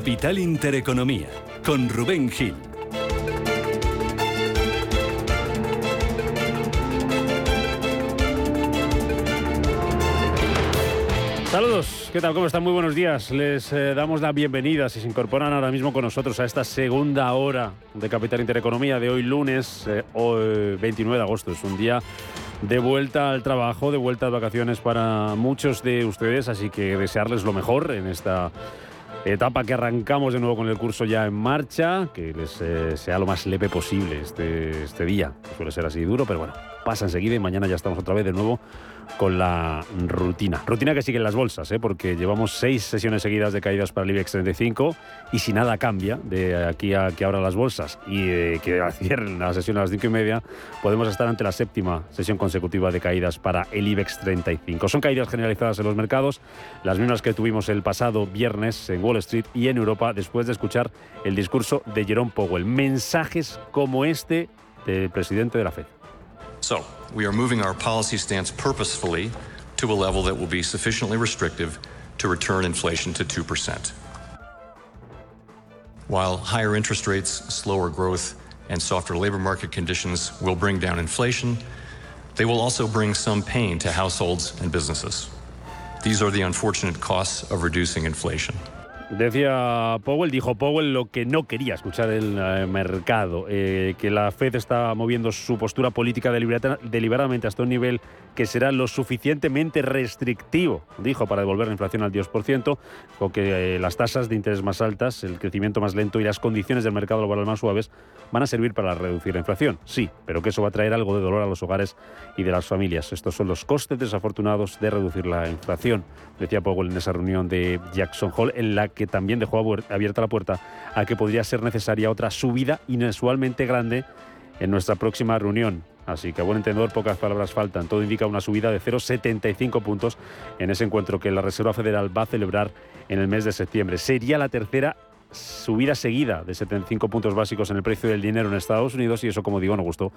Capital Intereconomía, con Rubén Gil. Saludos, ¿qué tal? ¿Cómo están? Muy buenos días. Les eh, damos la bienvenida si se incorporan ahora mismo con nosotros a esta segunda hora de Capital Intereconomía de hoy lunes, eh, hoy 29 de agosto. Es un día de vuelta al trabajo, de vuelta a vacaciones para muchos de ustedes, así que desearles lo mejor en esta etapa que arrancamos de nuevo con el curso ya en marcha, que les eh, sea lo más leve posible este, este día, suele ser así duro, pero bueno, pasa enseguida y mañana ya estamos otra vez de nuevo con la rutina. Rutina que sigue en las bolsas, ¿eh? porque llevamos seis sesiones seguidas de caídas para el IBEX 35 y si nada cambia de aquí a que abran las bolsas y eh, que cierren la sesión a las cinco y media, podemos estar ante la séptima sesión consecutiva de caídas para el IBEX 35. Son caídas generalizadas en los mercados, las mismas que tuvimos el pasado viernes en Wall Street y en Europa después de escuchar el discurso de Jerome Powell. Mensajes como este del presidente de la Fed. So, we are moving our policy stance purposefully to a level that will be sufficiently restrictive to return inflation to 2%. While higher interest rates, slower growth, and softer labor market conditions will bring down inflation, they will also bring some pain to households and businesses. These are the unfortunate costs of reducing inflation. Decía Powell, dijo Powell lo que no quería escuchar el eh, mercado, eh, que la Fed está moviendo su postura política deliberadamente hasta un nivel que será lo suficientemente restrictivo, dijo, para devolver la inflación al 10%, o que eh, las tasas de interés más altas, el crecimiento más lento y las condiciones del mercado laboral más suaves van a servir para reducir la inflación. Sí, pero que eso va a traer algo de dolor a los hogares y de las familias. Estos son los costes desafortunados de reducir la inflación, decía Powell en esa reunión de Jackson Hole, en la que que también dejó abierta la puerta a que podría ser necesaria otra subida inusualmente grande en nuestra próxima reunión. Así que a buen entendedor, pocas palabras faltan. Todo indica una subida de 0,75 puntos en ese encuentro que la Reserva Federal va a celebrar en el mes de septiembre. Sería la tercera subida seguida de 75 puntos básicos en el precio del dinero en Estados Unidos y eso, como digo, no gustó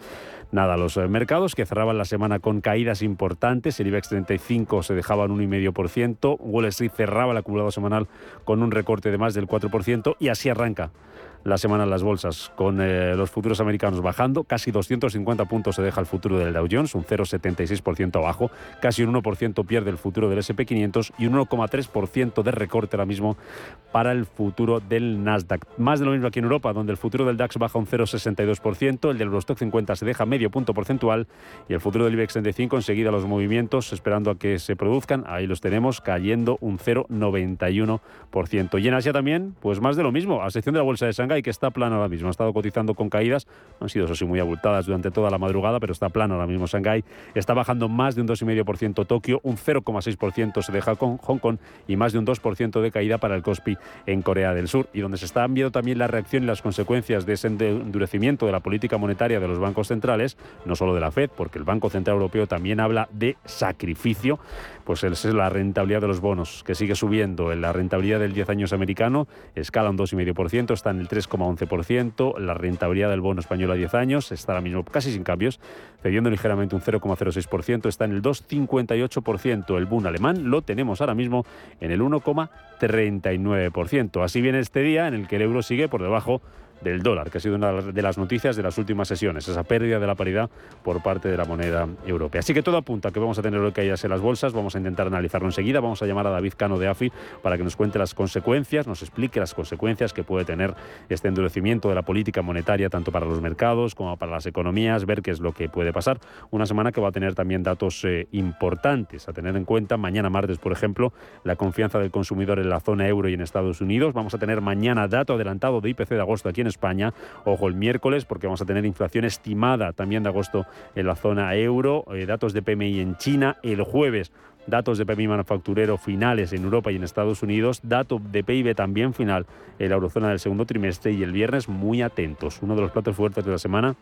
nada a los eh, mercados que cerraban la semana con caídas importantes. El IBEX 35 se dejaba en 1,5%, Wall Street cerraba el acumulado semanal con un recorte de más del 4% y así arranca la semana en las bolsas, con eh, los futuros americanos bajando, casi 250 puntos se deja el futuro del Dow Jones, un 0,76% abajo, casi un 1% pierde el futuro del SP500 y un 1,3% de recorte ahora mismo para el futuro del Nasdaq. Más de lo mismo aquí en Europa, donde el futuro del DAX baja un 0,62%, el del Eurostock 50 se deja medio punto porcentual y el futuro del IBEX 35 enseguida los movimientos, esperando a que se produzcan, ahí los tenemos, cayendo un 0,91%. Y en Asia también, pues más de lo mismo, a sección de la bolsa de Shanghái que está plano ahora mismo. Ha estado cotizando con caídas, han sido eso sí muy abultadas durante toda la madrugada, pero está plano ahora mismo Shanghái. Está bajando más de un 2,5% Tokio, un 0,6% se deja con Hong Kong y más de un 2% de caída para el Kospi en Corea del Sur. Y donde se están viendo también la reacción y las consecuencias de ese endurecimiento de la política monetaria de los bancos centrales, no solo de la Fed, porque el Banco Central Europeo también habla de sacrificio, pues es la rentabilidad de los bonos, que sigue subiendo. La rentabilidad del 10 años americano escala un 2,5%, está en el 3,11%. La rentabilidad del bono español a 10 años está ahora mismo casi sin cambios, cediendo ligeramente un 0,06%, está en el 2,58%. El boom alemán lo tenemos ahora mismo en el 1,39%. Así viene este día en el que el euro sigue por debajo del dólar, que ha sido una de las noticias de las últimas sesiones, esa pérdida de la paridad por parte de la moneda europea. Así que todo apunta a que vamos a tener que caídas en las bolsas, vamos a intentar analizarlo enseguida, vamos a llamar a David Cano de AFI para que nos cuente las consecuencias, nos explique las consecuencias que puede tener este endurecimiento de la política monetaria tanto para los mercados como para las economías, ver qué es lo que puede pasar. Una semana que va a tener también datos eh, importantes a tener en cuenta. Mañana martes, por ejemplo, la confianza del consumidor en la zona euro y en Estados Unidos. Vamos a tener mañana dato adelantado de IPC de agosto aquí en España. Ojo, el miércoles, porque vamos a tener inflación estimada también de agosto en la zona euro, eh, datos de PMI en China. El jueves, datos de PMI manufacturero finales en Europa y en Estados Unidos, dato de PIB también final en la eurozona del segundo trimestre y el viernes muy atentos. Uno de los platos fuertes de la semana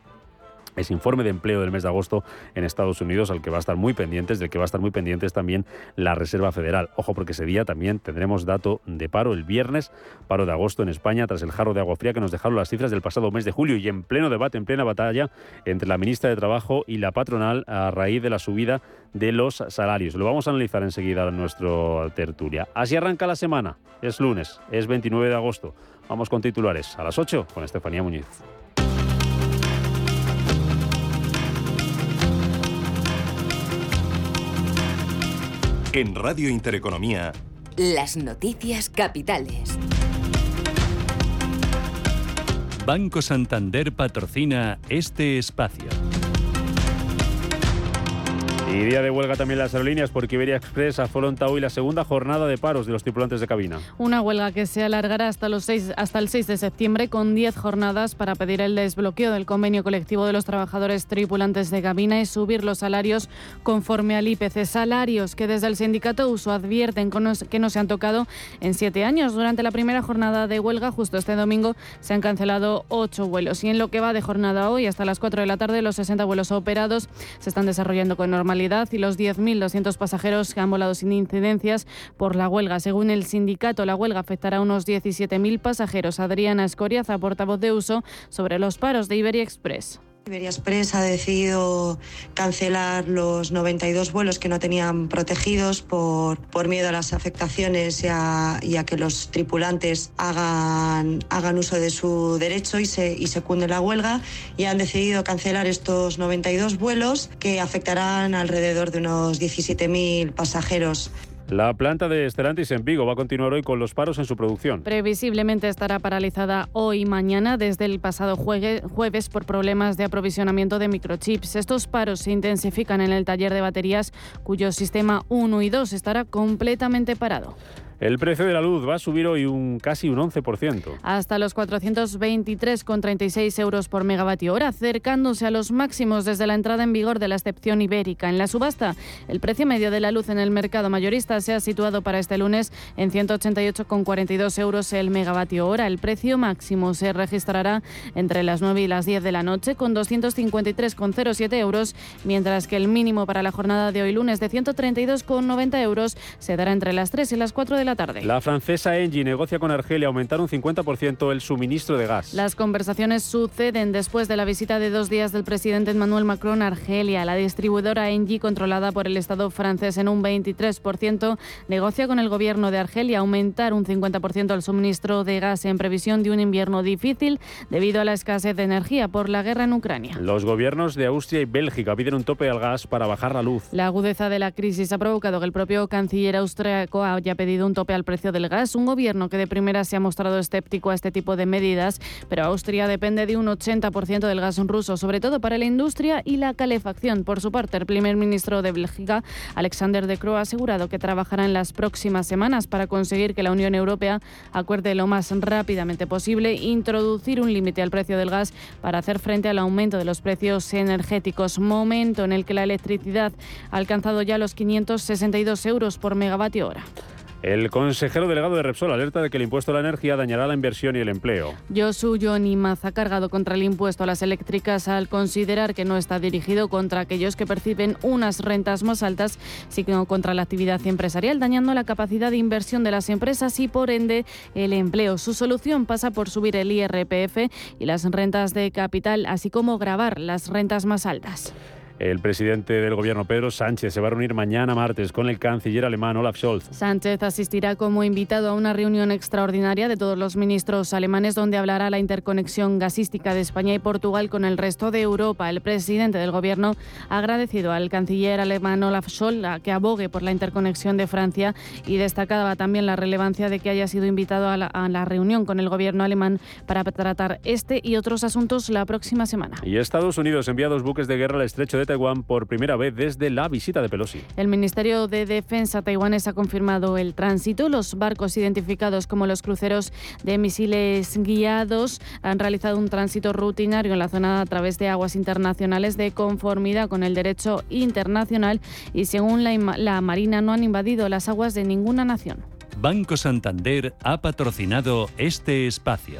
ese informe de empleo del mes de agosto en Estados Unidos, al que va a estar muy pendientes, del que va a estar muy pendientes también la Reserva Federal. Ojo, porque ese día también tendremos dato de paro el viernes, paro de agosto en España, tras el jarro de agua fría que nos dejaron las cifras del pasado mes de julio y en pleno debate, en plena batalla entre la ministra de Trabajo y la patronal a raíz de la subida de los salarios. Lo vamos a analizar enseguida en nuestro tertulia. Así arranca la semana. Es lunes, es 29 de agosto. Vamos con titulares a las 8 con Estefanía Muñiz. En Radio Intereconomía. Las noticias capitales. Banco Santander patrocina este espacio. Y día de huelga también las aerolíneas porque Iberia Express afronta hoy la segunda jornada de paros de los tripulantes de cabina. Una huelga que se alargará hasta, los hasta el 6 de septiembre con 10 jornadas para pedir el desbloqueo del convenio colectivo de los trabajadores tripulantes de cabina y subir los salarios conforme al IPC. Salarios que desde el sindicato USO advierten que no se han tocado en siete años. Durante la primera jornada de huelga, justo este domingo, se han cancelado ocho vuelos. Y en lo que va de jornada hoy, hasta las 4 de la tarde, los 60 vuelos operados se están desarrollando con normalidad y los 10.200 pasajeros que han volado sin incidencias por la huelga. Según el sindicato, la huelga afectará a unos 17.000 pasajeros. Adriana Escoriaza, portavoz de uso, sobre los paros de Iberia Express. Iberia Express ha decidido cancelar los 92 vuelos que no tenían protegidos por, por miedo a las afectaciones y a, que los tripulantes hagan, hagan uso de su derecho y se, y se cunde la huelga y han decidido cancelar estos 92 vuelos que afectarán alrededor de unos 17.000 pasajeros. La planta de Stellantis en Vigo va a continuar hoy con los paros en su producción. Previsiblemente estará paralizada hoy y mañana desde el pasado jueves por problemas de aprovisionamiento de microchips. Estos paros se intensifican en el taller de baterías cuyo sistema 1 y 2 estará completamente parado. El precio de la luz va a subir hoy un casi un 11%. Hasta los 423,36 euros por megavatio hora, acercándose a los máximos desde la entrada en vigor de la excepción ibérica. En la subasta, el precio medio de la luz en el mercado mayorista se ha situado para este lunes en 188,42 euros el megavatio hora. El precio máximo se registrará entre las 9 y las 10 de la noche con 253,07 euros, mientras que el mínimo para la jornada de hoy lunes de 132,90 euros se dará entre las 3 y las 4 de la tarde. La francesa Engie negocia con Argelia aumentar un 50% el suministro de gas. Las conversaciones suceden después de la visita de dos días del presidente Emmanuel Macron a Argelia. La distribuidora Engie, controlada por el Estado francés en un 23%, negocia con el gobierno de Argelia aumentar un 50% el suministro de gas en previsión de un invierno difícil debido a la escasez de energía por la guerra en Ucrania. Los gobiernos de Austria y Bélgica piden un tope al gas para bajar la luz. La agudeza de la crisis ha provocado que el propio canciller austriaco haya pedido un tope al precio del gas. Un gobierno que de primera se ha mostrado escéptico a este tipo de medidas, pero Austria depende de un 80% del gas ruso, sobre todo para la industria y la calefacción. Por su parte, el primer ministro de Bélgica, Alexander De Croo, ha asegurado que trabajará en las próximas semanas para conseguir que la Unión Europea acuerde lo más rápidamente posible introducir un límite al precio del gas para hacer frente al aumento de los precios energéticos. Momento en el que la electricidad ha alcanzado ya los 562 euros por megavatio hora. El consejero delegado de Repsol alerta de que el impuesto a la energía dañará la inversión y el empleo. Josu Maz ha cargado contra el impuesto a las eléctricas al considerar que no está dirigido contra aquellos que perciben unas rentas más altas, sino contra la actividad empresarial, dañando la capacidad de inversión de las empresas y por ende el empleo. Su solución pasa por subir el IRPF y las rentas de capital, así como grabar las rentas más altas. El presidente del gobierno, Pedro Sánchez, se va a reunir mañana martes con el canciller alemán Olaf Scholz. Sánchez asistirá como invitado a una reunión extraordinaria de todos los ministros alemanes donde hablará la interconexión gasística de España y Portugal con el resto de Europa. El presidente del gobierno ha agradecido al canciller alemán Olaf Scholz que abogue por la interconexión de Francia y destacaba también la relevancia de que haya sido invitado a la, a la reunión con el gobierno alemán para tratar este y otros asuntos la próxima semana. Y Estados Unidos envía dos buques de guerra al estrecho de Taiwán por primera vez desde la visita de Pelosi. El Ministerio de Defensa taiwanés ha confirmado el tránsito. Los barcos identificados como los cruceros de misiles guiados han realizado un tránsito rutinario en la zona a través de aguas internacionales de conformidad con el derecho internacional y según la, la Marina no han invadido las aguas de ninguna nación. Banco Santander ha patrocinado este espacio.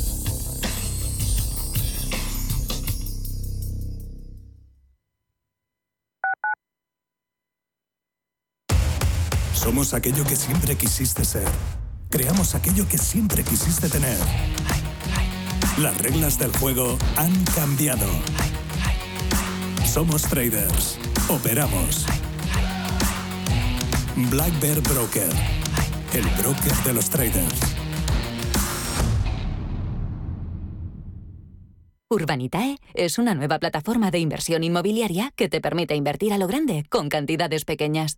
Somos aquello que siempre quisiste ser. Creamos aquello que siempre quisiste tener. Las reglas del juego han cambiado. Somos traders. Operamos. Black Bear Broker. El broker de los traders. Urbanitae es una nueva plataforma de inversión inmobiliaria que te permite invertir a lo grande con cantidades pequeñas.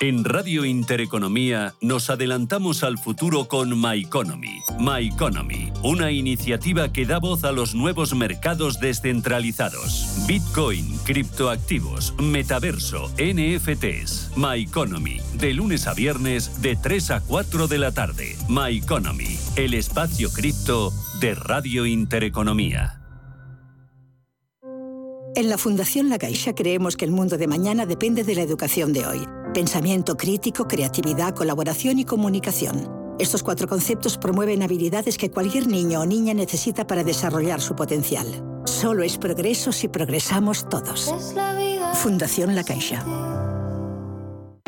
En Radio Intereconomía nos adelantamos al futuro con My Economy. My Economy, una iniciativa que da voz a los nuevos mercados descentralizados. Bitcoin, criptoactivos, metaverso, NFTs. My Economy, de lunes a viernes de 3 a 4 de la tarde. My Economy, el espacio cripto de Radio Intereconomía. En la Fundación La Caixa creemos que el mundo de mañana depende de la educación de hoy. Pensamiento crítico, creatividad, colaboración y comunicación. Estos cuatro conceptos promueven habilidades que cualquier niño o niña necesita para desarrollar su potencial. Solo es progreso si progresamos todos. Fundación La Caixa.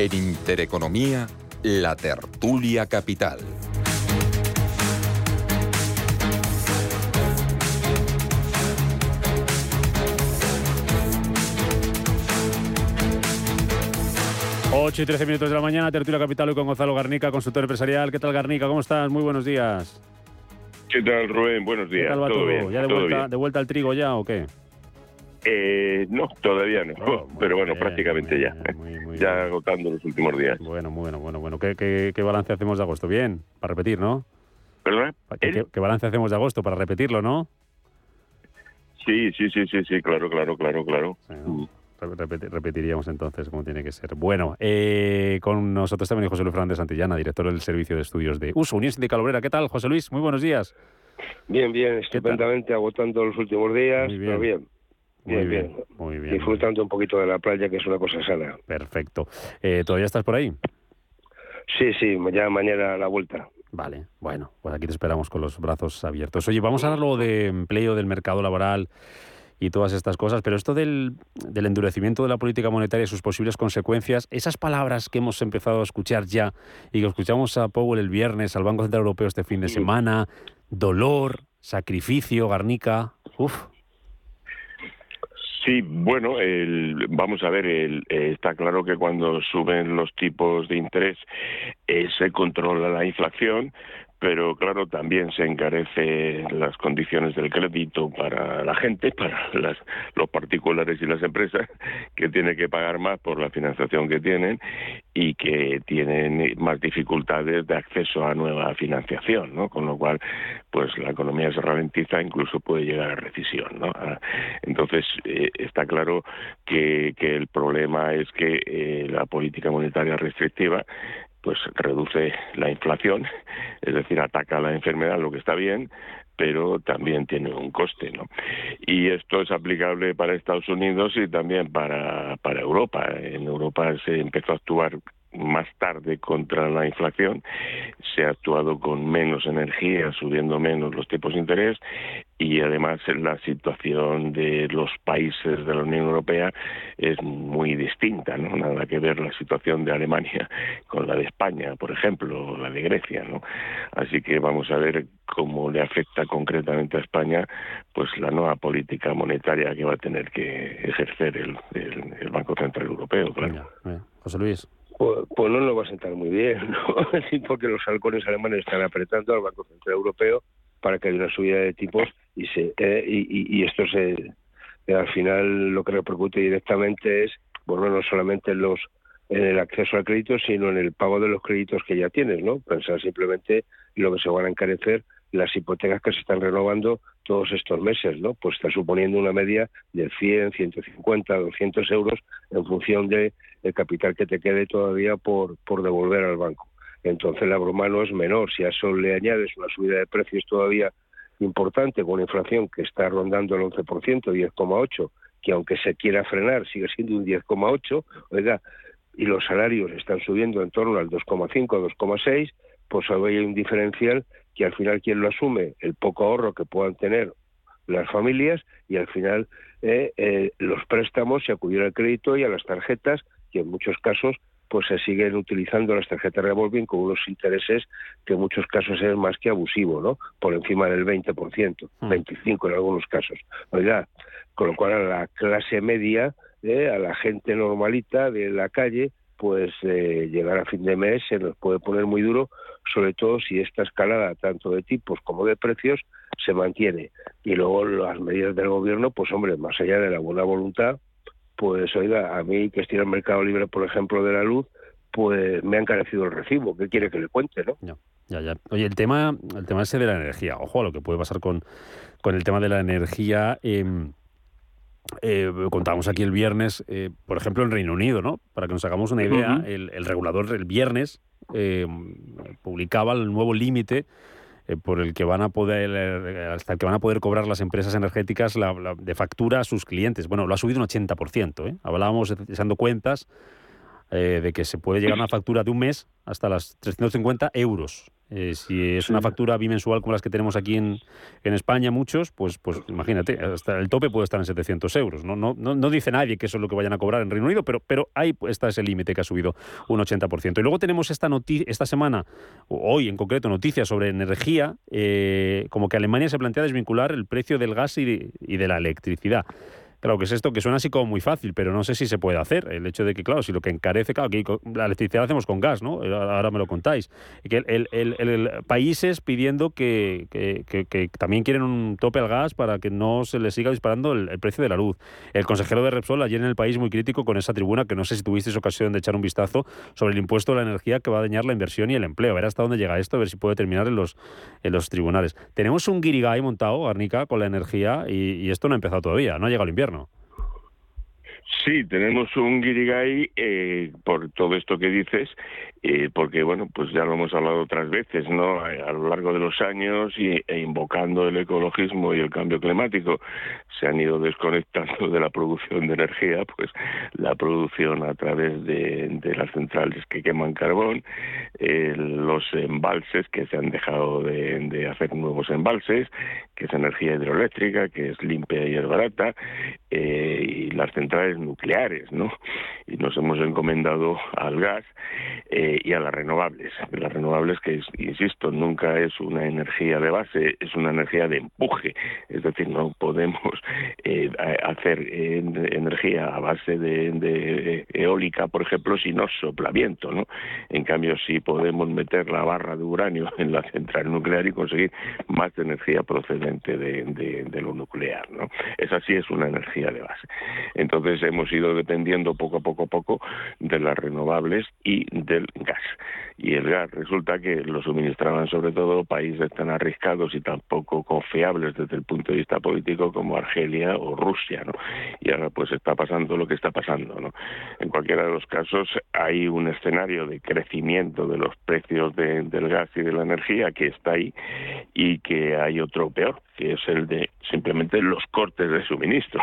En Intereconomía, la tertulia capital. Ocho y 13 minutos de la mañana, Tertulia Capital hoy con Gonzalo Garnica, consultor empresarial. ¿Qué tal, Garnica? ¿Cómo estás? Muy buenos días. ¿Qué tal, Rubén? Buenos días. ¿Qué tal va todo, todo? bien. ¿Ya de todo vuelta, bien. de vuelta al trigo ya o qué? Eh, no, todavía no. pero bueno, prácticamente ya. ya agotando los últimos días. Bueno, bueno, bueno, bueno. ¿Qué, qué, qué balance hacemos de agosto? Bien, para repetir, ¿no? ¿Perdón? ¿Qué, qué- qué balance hacemos de agosto? Para repetirlo, ¿no? Sí, sí, sí, sí, sí, claro, claro, claro, claro. Mm. Re- repeti- repetiríamos entonces como tiene que ser. Bueno, eh, con nosotros también José Luis Fernández Santillana, director del Servicio de Estudios de USO, Unión Sindical Obrera. ¿Qué tal, José Luis? Muy buenos días. Bien, bien, estupendamente, agotando los últimos días, Muy bien. pero bien. Muy Bien, muy bien. Disfrutando un poquito de la playa, que es una cosa sana. Perfecto. Eh, ¿Todavía estás por ahí? Sí, sí, ya mañana a la vuelta. Vale, bueno, pues aquí te esperamos con los brazos abiertos. Oye, vamos a hablar de empleo, del mercado laboral y todas estas cosas, pero esto del, del endurecimiento de la política monetaria y sus posibles consecuencias, esas palabras que hemos empezado a escuchar ya y que escuchamos a Powell el viernes, al Banco Central Europeo este fin de semana, dolor, sacrificio, Garnica, uff, Sí, bueno, el- vamos a ver, el- eh, está claro que cuando suben los tipos de interés eh, se controla la inflación, pero claro, también se encarece las condiciones del crédito para la gente, para las- los particulares y las empresas, que tienen que pagar más por la financiación que tienen y que tienen más dificultades de acceso a nueva financiación, ¿no? Con lo cual, pues la economía se ralentiza, incluso puede llegar a recesión, ¿no? Ah, Entonces, eh, está claro que, que el problema es que eh, la política monetaria restrictiva pues reduce la inflación, es decir, ataca la enfermedad, lo que está bien, pero también tiene un coste, ¿no? Y esto es aplicable para Estados Unidos y también para, para Europa. En Europa se empezó a actuar más tarde contra la inflación, se ha actuado con menos energía, subiendo menos los tipos de interés y además la situación de los países de la Unión Europea es muy distinta, ¿no? Nada que ver la situación de Alemania con la de España, por ejemplo, o la de Grecia, ¿no? Así que vamos a ver cómo le afecta concretamente a España pues la nueva política monetaria que va a tener que ejercer el, Banco Central Europeo, claro. José Luis. Pues, pues, no lo va a sentar muy bien, ¿no? porque los halcones alemanes están apretando al Banco Central Europeo para que haya una subida de tipos y se eh, y, esto se eh, al final lo que repercute directamente es bueno no solamente en los en el acceso al crédito sino en el pago de los créditos que ya tienes no pensar simplemente en lo que se van a encarecer las hipotecas que se están renovando todos estos meses, ¿no? Pues está suponiendo una media de 100, 150, 200 euros en función del capital que te quede todavía por, por devolver al banco entonces la broma no es menor. Si a eso le añades una subida de precios todavía importante con una inflación que está rondando el 11%, 10,8%, que aunque se quiera frenar sigue siendo un 10,8%, oiga, y los salarios están subiendo en torno al 2,5, 2,6, pues hay un diferencial que al final quien lo asume, el poco ahorro que puedan tener las familias y al final eh, eh, los préstamos y acudir al crédito y a las tarjetas, que en muchos casos pues se siguen utilizando las tarjetas revolving con unos intereses que en muchos casos es más que abusivo, ¿no? Por encima del 20%, 25% hmm. en algunos casos. Oiga, con lo cual a la clase media, eh, a la gente normalita de la calle, pues eh, llegar a fin de mes se nos puede poner muy duro, sobre todo si esta escalada tanto de tipos como de precios se mantiene. Y luego las medidas del gobierno, pues hombre, más allá de la buena voluntad, pues oiga, a mí que estoy en el mercado libre, por ejemplo, de la luz, pues me ha encarecido el recibo. ¿Qué quiere que le cuente, no? Ya, ya. Oye, el tema, el tema ese de la energía, ojo a lo que puede pasar con, con el tema de la energía. Em, eh, contábamos aquí el viernes, eh, por ejemplo, en Reino Unido, ¿no? Para que nos hagamos una idea, el, el, regulador el viernes em, publicaba el nuevo límite eh, por el que van a poder eh, hasta el que van a poder cobrar las empresas energéticas la, de factura a sus clientes. Bueno, lo ha subido un 80%. ¿eh? Hablábamos echando cuentas de que se puede llegar a una factura de un mes hasta las 350 euros eh, si es una factura bimensual como las que tenemos aquí en, en, España, muchos, pues, pues imagínate, hasta el tope puede estar en 700 euros. ¿no? No, no, dice nadie que eso es lo que vayan a cobrar en Reino Unido, pero, pero ahí está ese límite que ha subido un 80%. Y luego tenemos esta, esta semana, hoy en concreto, noticias sobre energía, eh, como que Alemania se plantea desvincular el precio del gas y y de la electricidad. Claro que es esto que suena así como muy fácil, pero no sé si se puede hacer. El hecho de que, claro, si lo que encarece, claro, que la electricidad la hacemos con gas, ¿no? Eh, ahora me lo contáis. Que el, el, el, países pidiendo que, que, que, también quieren un tope al gas para que no se les siga disparando el, precio de la luz. El consejero de Repsol ayer en el país muy crítico con esa tribuna, que no sé si tuvisteis ocasión de echar un vistazo sobre el impuesto a la energía que va a dañar la inversión y el empleo. A ver hasta dónde llega esto, a ver si puede terminar en los, en los tribunales. Tenemos un guirigay montado, Arnica, con la energía y, y esto no ha empezado todavía, no ha llegado el invierno. Sí, tenemos un guirigay eh, por todo esto que dices, eh, porque bueno, pues ya lo hemos hablado otras veces, ¿no? A, lo largo de los años y, e invocando el ecologismo y el cambio climático, se han ido desconectando de la producción de energía, pues la producción a través de, las centrales que queman carbón, eh, los embalses que se han dejado de, de hacer nuevos embalses, que es energía hidroeléctrica, que es limpia y es barata, y las centrales nucleares, ¿no? Y nos hemos encomendado al gas eh, y a las renovables. Las renovables que, insisto, nunca es una energía de base, es una energía de empuje. Es decir, no podemos eh, hacer energía a base de, eólica, por ejemplo, si no sopla viento, ¿no? En cambio, sí podemos meter la barra de uranio en la central nuclear y conseguir más energía procedente de, de lo nuclear, ¿no? Esa sí es una energía de base. Entonces, hemos ido dependiendo poco a poco a poco de las renovables y del gas. Y el gas resulta que lo suministraban sobre todo países tan arriscados y tan poco confiables desde el punto de vista político como Argelia o Rusia, ¿no? Y ahora pues está pasando lo que está pasando, ¿no? En cualquiera de los casos hay un escenario de crecimiento de los precios del gas y de la energía que está ahí y que hay otro peor, que es el de simplemente los cortes de suministro.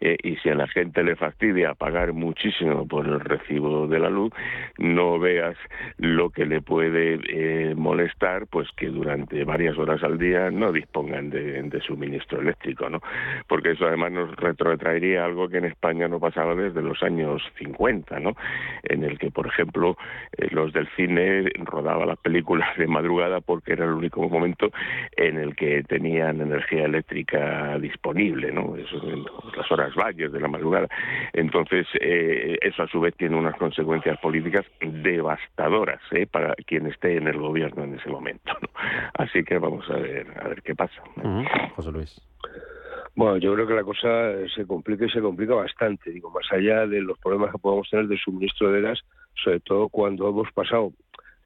Eh, y si a la gente le fastidia pagar muchísimo por el recibo de la luz, no veas lo que le puede eh, molestar, pues que durante varias horas al día no dispongan de, suministro eléctrico, ¿no? Porque eso además nos retrotraería algo que en España no pasaba desde los años 50, ¿no? En el que, por ejemplo, eh, los del cine rodaban las películas de madrugada porque era el único momento en el que tenían energía eléctrica disponible, ¿no? Eso, las horas valles de la madrugada. Entonces, eh, eso a su vez tiene unas consecuencias políticas devastadoras ¿eh? para quien esté en el gobierno en ese momento. Así que vamos a ver, a ver qué pasa. José Luis. Bueno, yo creo que la cosa se complica y se complica bastante. Digo, más allá de los problemas que podamos tener de suministro de gas, sobre todo cuando hemos pasado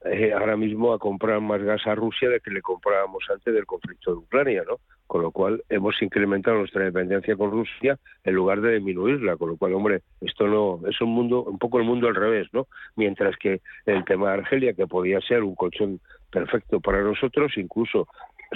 eh, ahora mismo a comprar más gas a Rusia de que le comprábamos antes del conflicto de Ucrania, ¿no? Con lo cual hemos incrementado nuestra dependencia con Rusia en lugar de disminuirla, con lo cual, hombre, esto no es un mundo, un poco el mundo al revés, ¿no? Mientras que el tema de Argelia, que podía ser un colchón perfecto para nosotros, incluso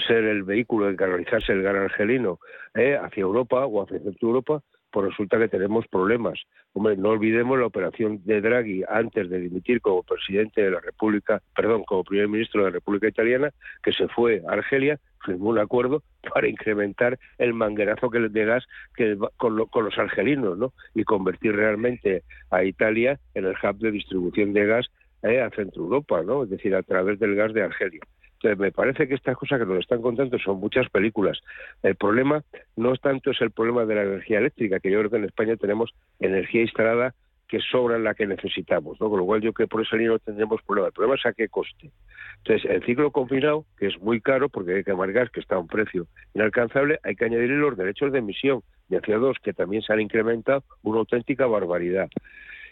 ser el vehículo de canalizarse el gas argelino eh, hacia Europa o hacia Centro Europa, pues resulta que tenemos problemas. Hombre, no olvidemos la operación de Draghi antes de dimitir como presidente de la República, perdón, como primer ministro de la República Italiana, que se fue a Argelia, firmó un acuerdo para incrementar el manguerazo que de gas que con, los argelinos, ¿no? Y convertir realmente a Italia en el hub de distribución de gas eh, a Centro Europa, ¿no? Es decir, a través del gas de Argelia. Entonces, me parece que estas cosas que nos están contando son muchas películas. El problema no tanto es el problema de la energía eléctrica, que yo creo que en España tenemos energía instalada que sobra la que necesitamos. Con lo cual yo creo que por esa línea no tendremos problema. El problema es a qué coste. Entonces, el ciclo combinado, que es muy caro porque hay que quemar gas, que está a un precio inalcanzable, hay que añadir los derechos de emisión de CO2, que también se han incrementado una auténtica barbaridad.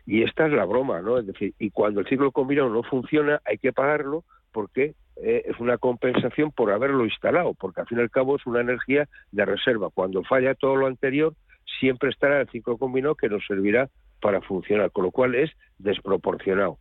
Y esta es la broma, ¿no? Es decir, y cuando el ciclo combinado no funciona, hay que pagarlo porque eh, es una compensación por haberlo instalado, porque al fin y al cabo es una energía de reserva. Cuando falla todo lo anterior, siempre estará el ciclo combinado que nos servirá para funcionar, con lo cual es desproporcionado.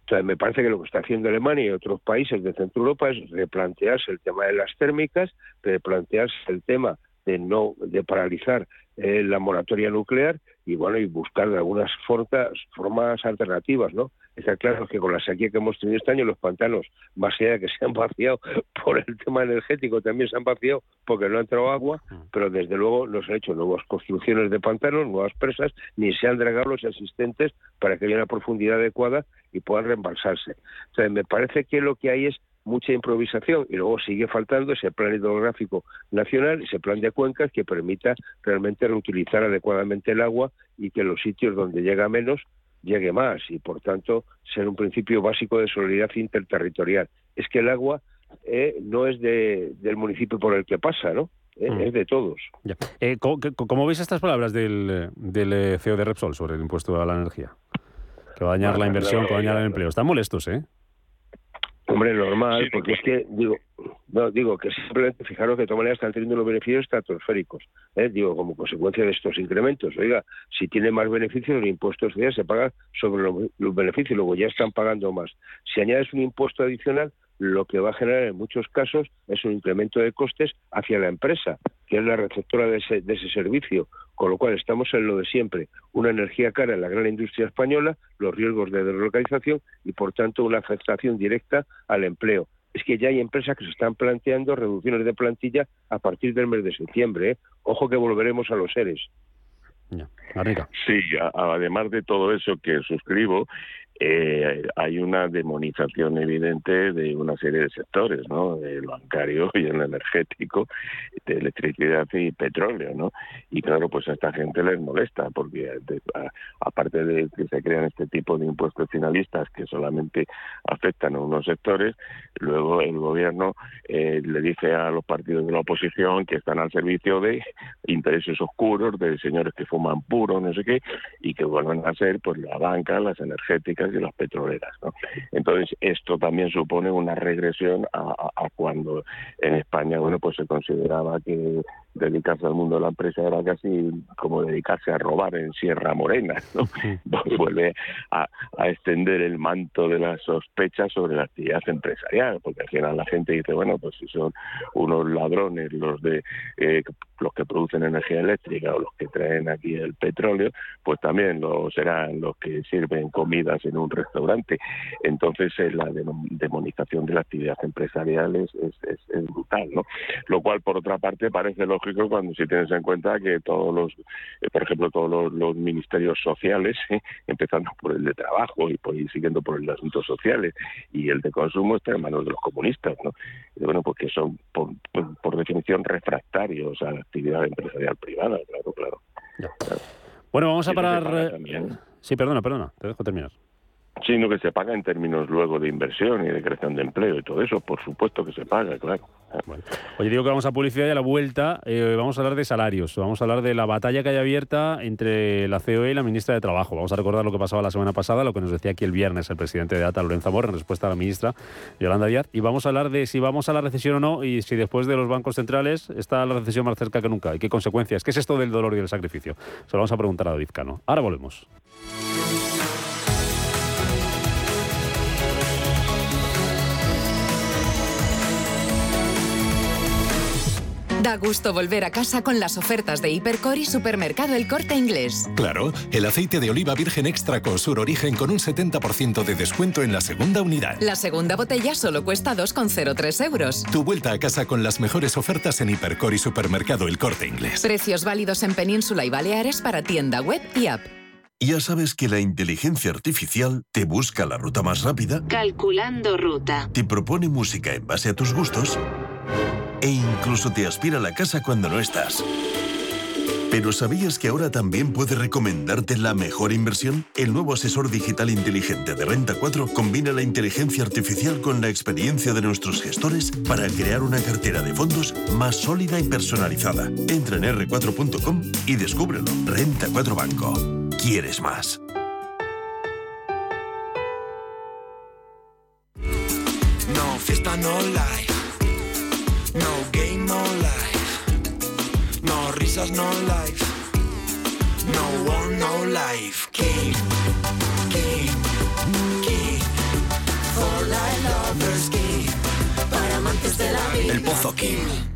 Entonces, me parece que lo que está haciendo Alemania y otros países de Centro Europa es replantearse el tema de las térmicas, replantearse el tema de no de paralizar eh, la moratoria nuclear y bueno y buscar algunas formas, formas alternativas no está claro que con la sequía que hemos tenido este año los pantanos más allá de que se han vaciado por el tema energético también se han vaciado porque no ha entrado agua mm. pero desde luego no se han hecho nuevas construcciones de pantanos nuevas presas ni se han dragado los existentes para que haya una profundidad adecuada y puedan reembalsarse entonces me parece que lo que hay es mucha improvisación y luego sigue faltando ese plan hidrográfico nacional, ese plan de cuencas que permita realmente reutilizar adecuadamente el agua y que los sitios donde llega menos llegue más y por tanto ser un principio básico de solidaridad interterritorial. Es que el agua eh, no es de, del municipio por el que pasa, ¿no? Eh, mm. Es de todos. Eh, ¿cómo, veis estas palabras del, del CEO de Repsol sobre el impuesto a la energía? Que va a dañar la inversión, que va a dañar el empleo. Están molestos, ¿eh? Hombre, normal, porque es que, digo, no, digo que simplemente fijaros que de todas maneras están teniendo los beneficios estratosféricos, ¿eh? digo, como consecuencia de estos incrementos. Oiga, si tiene más beneficios, los impuestos ya se pagan sobre los, los beneficios, luego ya están pagando más. Si añades un impuesto adicional, lo que va a generar en muchos casos es un incremento de costes hacia la empresa, que es la receptora de ese, de ese servicio, con lo cual estamos en lo de siempre, una energía cara en la gran industria española, los riesgos de deslocalización y por tanto una afectación directa al empleo. Es que ya hay empresas que se están planteando reducciones de plantilla a partir del mes de septiembre. ¿eh? Ojo que volveremos a los seres. Sí, además de todo eso que suscribo, eh, hay una demonización evidente de una serie de sectores, ¿no? El bancario y el energético, de electricidad y petróleo, ¿no? Y claro, pues a esta gente les molesta, porque aparte de que se crean este tipo de impuestos finalistas que solamente afectan a unos sectores, luego el gobierno eh, le dice a los partidos de la oposición que están al servicio de intereses oscuros, de señores que fuman puro, no sé qué, y que vuelven a ser pues la banca, las energéticas y las petroleras, ¿no? Entonces, esto también supone una regresión a, a cuando en España, bueno, pues se consideraba que dedicarse al mundo de la empresa era casi como dedicarse a robar en Sierra Morena, ¿no? Vuelve a, extender el manto de la sospecha sobre la actividad empresarial, porque al final la gente dice, bueno, pues si son unos ladrones los de eh, los que producen energía eléctrica o los que traen aquí el petróleo, pues también lo serán los que sirven comidas en un restaurante. Entonces eh, la demonización de la actividad empresarial es, es, es brutal, ¿no? Lo cual, por otra parte, parece lógico cuando si tienes en cuenta que todos los, eh, por ejemplo, todos los, ministerios sociales, ¿eh? empezando por el de trabajo y, por, siguiendo por el de asuntos sociales y el de consumo, está en manos de los comunistas, ¿no? Y bueno, porque son por, por, definición refractarios a la actividad empresarial privada, claro, claro. Bueno, vamos a parar. Eh, sí, perdona, perdona, te dejo terminar sino que se paga en términos luego de inversión y de creación de empleo y todo eso, por supuesto que se paga, claro. Oye, digo que vamos a publicidad y a la vuelta eh, vamos a hablar de salarios, vamos a hablar de la batalla que hay abierta entre la COE y la ministra de Trabajo. Vamos a recordar lo que pasaba la semana pasada, lo que nos decía aquí el viernes el presidente de ATA, Lorenzo Amor, en respuesta a la ministra Yolanda Díaz, y vamos a hablar de si vamos a la recesión o no y si después de los bancos centrales está la recesión más cerca que nunca y qué consecuencias. ¿Qué es esto del dolor y del sacrificio? Se lo vamos a preguntar a David Cano. Ahora volvemos. Da gusto volver a casa con las ofertas de Hipercor y Supermercado El Corte Inglés. Claro, el aceite de oliva virgen extra con sur origen con un 70% de descuento en la segunda unidad. La segunda botella solo cuesta 2,03 euros. Tu vuelta a casa con las mejores ofertas en Hipercor y Supermercado El Corte Inglés. Precios válidos en Península y Baleares para tienda web y app. Ya sabes que la inteligencia artificial te busca la ruta más rápida. Calculando ruta. Te propone música en base a tus gustos e incluso te aspira la casa cuando no estás. Pero ¿sabías que ahora también puede recomendarte la mejor inversión? El nuevo asesor digital inteligente de Renta 4 combina la inteligencia artificial con la experiencia de nuestros gestores para crear una cartera de fondos más sólida y personalizada. Entra en r4.com y descúbrelo. Renta 4 Banco. ¿Quieres más? No, fiesta no life. No game, no life. No risas, no life. No one, no life. King, king, king. For life lovers, king. Para amantes de la vida. El Pozo King.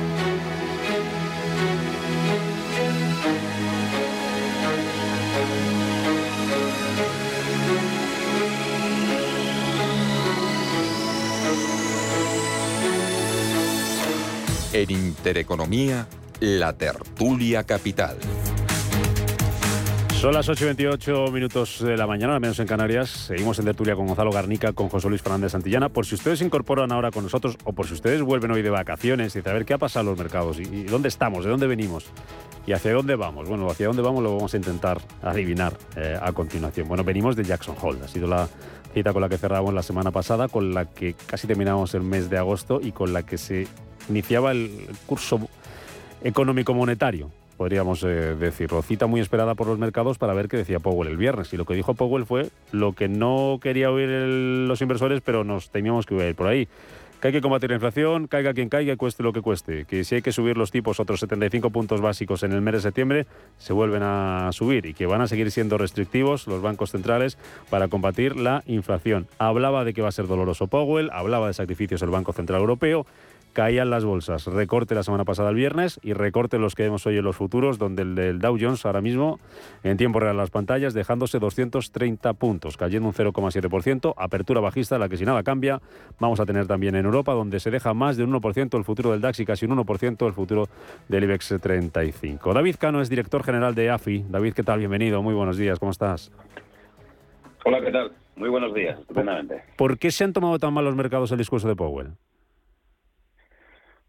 En Intereconomía, la tertulia capital. Son las 8 y 28 minutos de la mañana, al menos en Canarias. Seguimos en tertulia con Gonzalo Garnica, con José Luis Fernández Santillana. Por si ustedes se incorporan ahora con nosotros o por si ustedes vuelven hoy de vacaciones y saber qué ha pasado en los mercados y, dónde estamos, de dónde venimos y hacia dónde vamos. Bueno, hacia dónde vamos lo vamos a intentar adivinar eh, a continuación. Bueno, venimos de Jackson Hole. Ha sido la cita con la que cerramos la semana pasada, con la que casi terminamos el mes de agosto y con la que se iniciaba el curso económico monetario, podríamos eh, decirlo. Cita muy esperada por los mercados para ver qué decía Powell el viernes. Y lo que dijo Powell fue lo que no quería oír los inversores, pero nos teníamos que ir por ahí. Que hay que combatir la inflación, caiga quien caiga, cueste lo que cueste. Que si hay que subir los tipos otros 75 puntos básicos en el mes de septiembre, se vuelven a subir y que van a seguir siendo restrictivos los bancos centrales para combatir la inflación. Hablaba de que va a ser doloroso Powell, hablaba de sacrificios el Banco Central Europeo caían las bolsas. Recorte la semana pasada el viernes y recorte los que vemos hoy en los futuros, donde el del Dow Jones ahora mismo en tiempo real las pantallas dejándose 230 puntos, cayendo un 0,7%, apertura bajista la que si nada cambia vamos a tener también en Europa, donde se deja más de un 1% el futuro del DAX y casi un 1% el futuro del IBEX 35. David Cano es director general de AFI. David, ¿qué tal? Bienvenido, muy buenos días, ¿cómo estás? Hola, ¿qué tal? Muy buenos días, estupendamente. ¿Por qué se han tomado tan mal los mercados el discurso de Powell?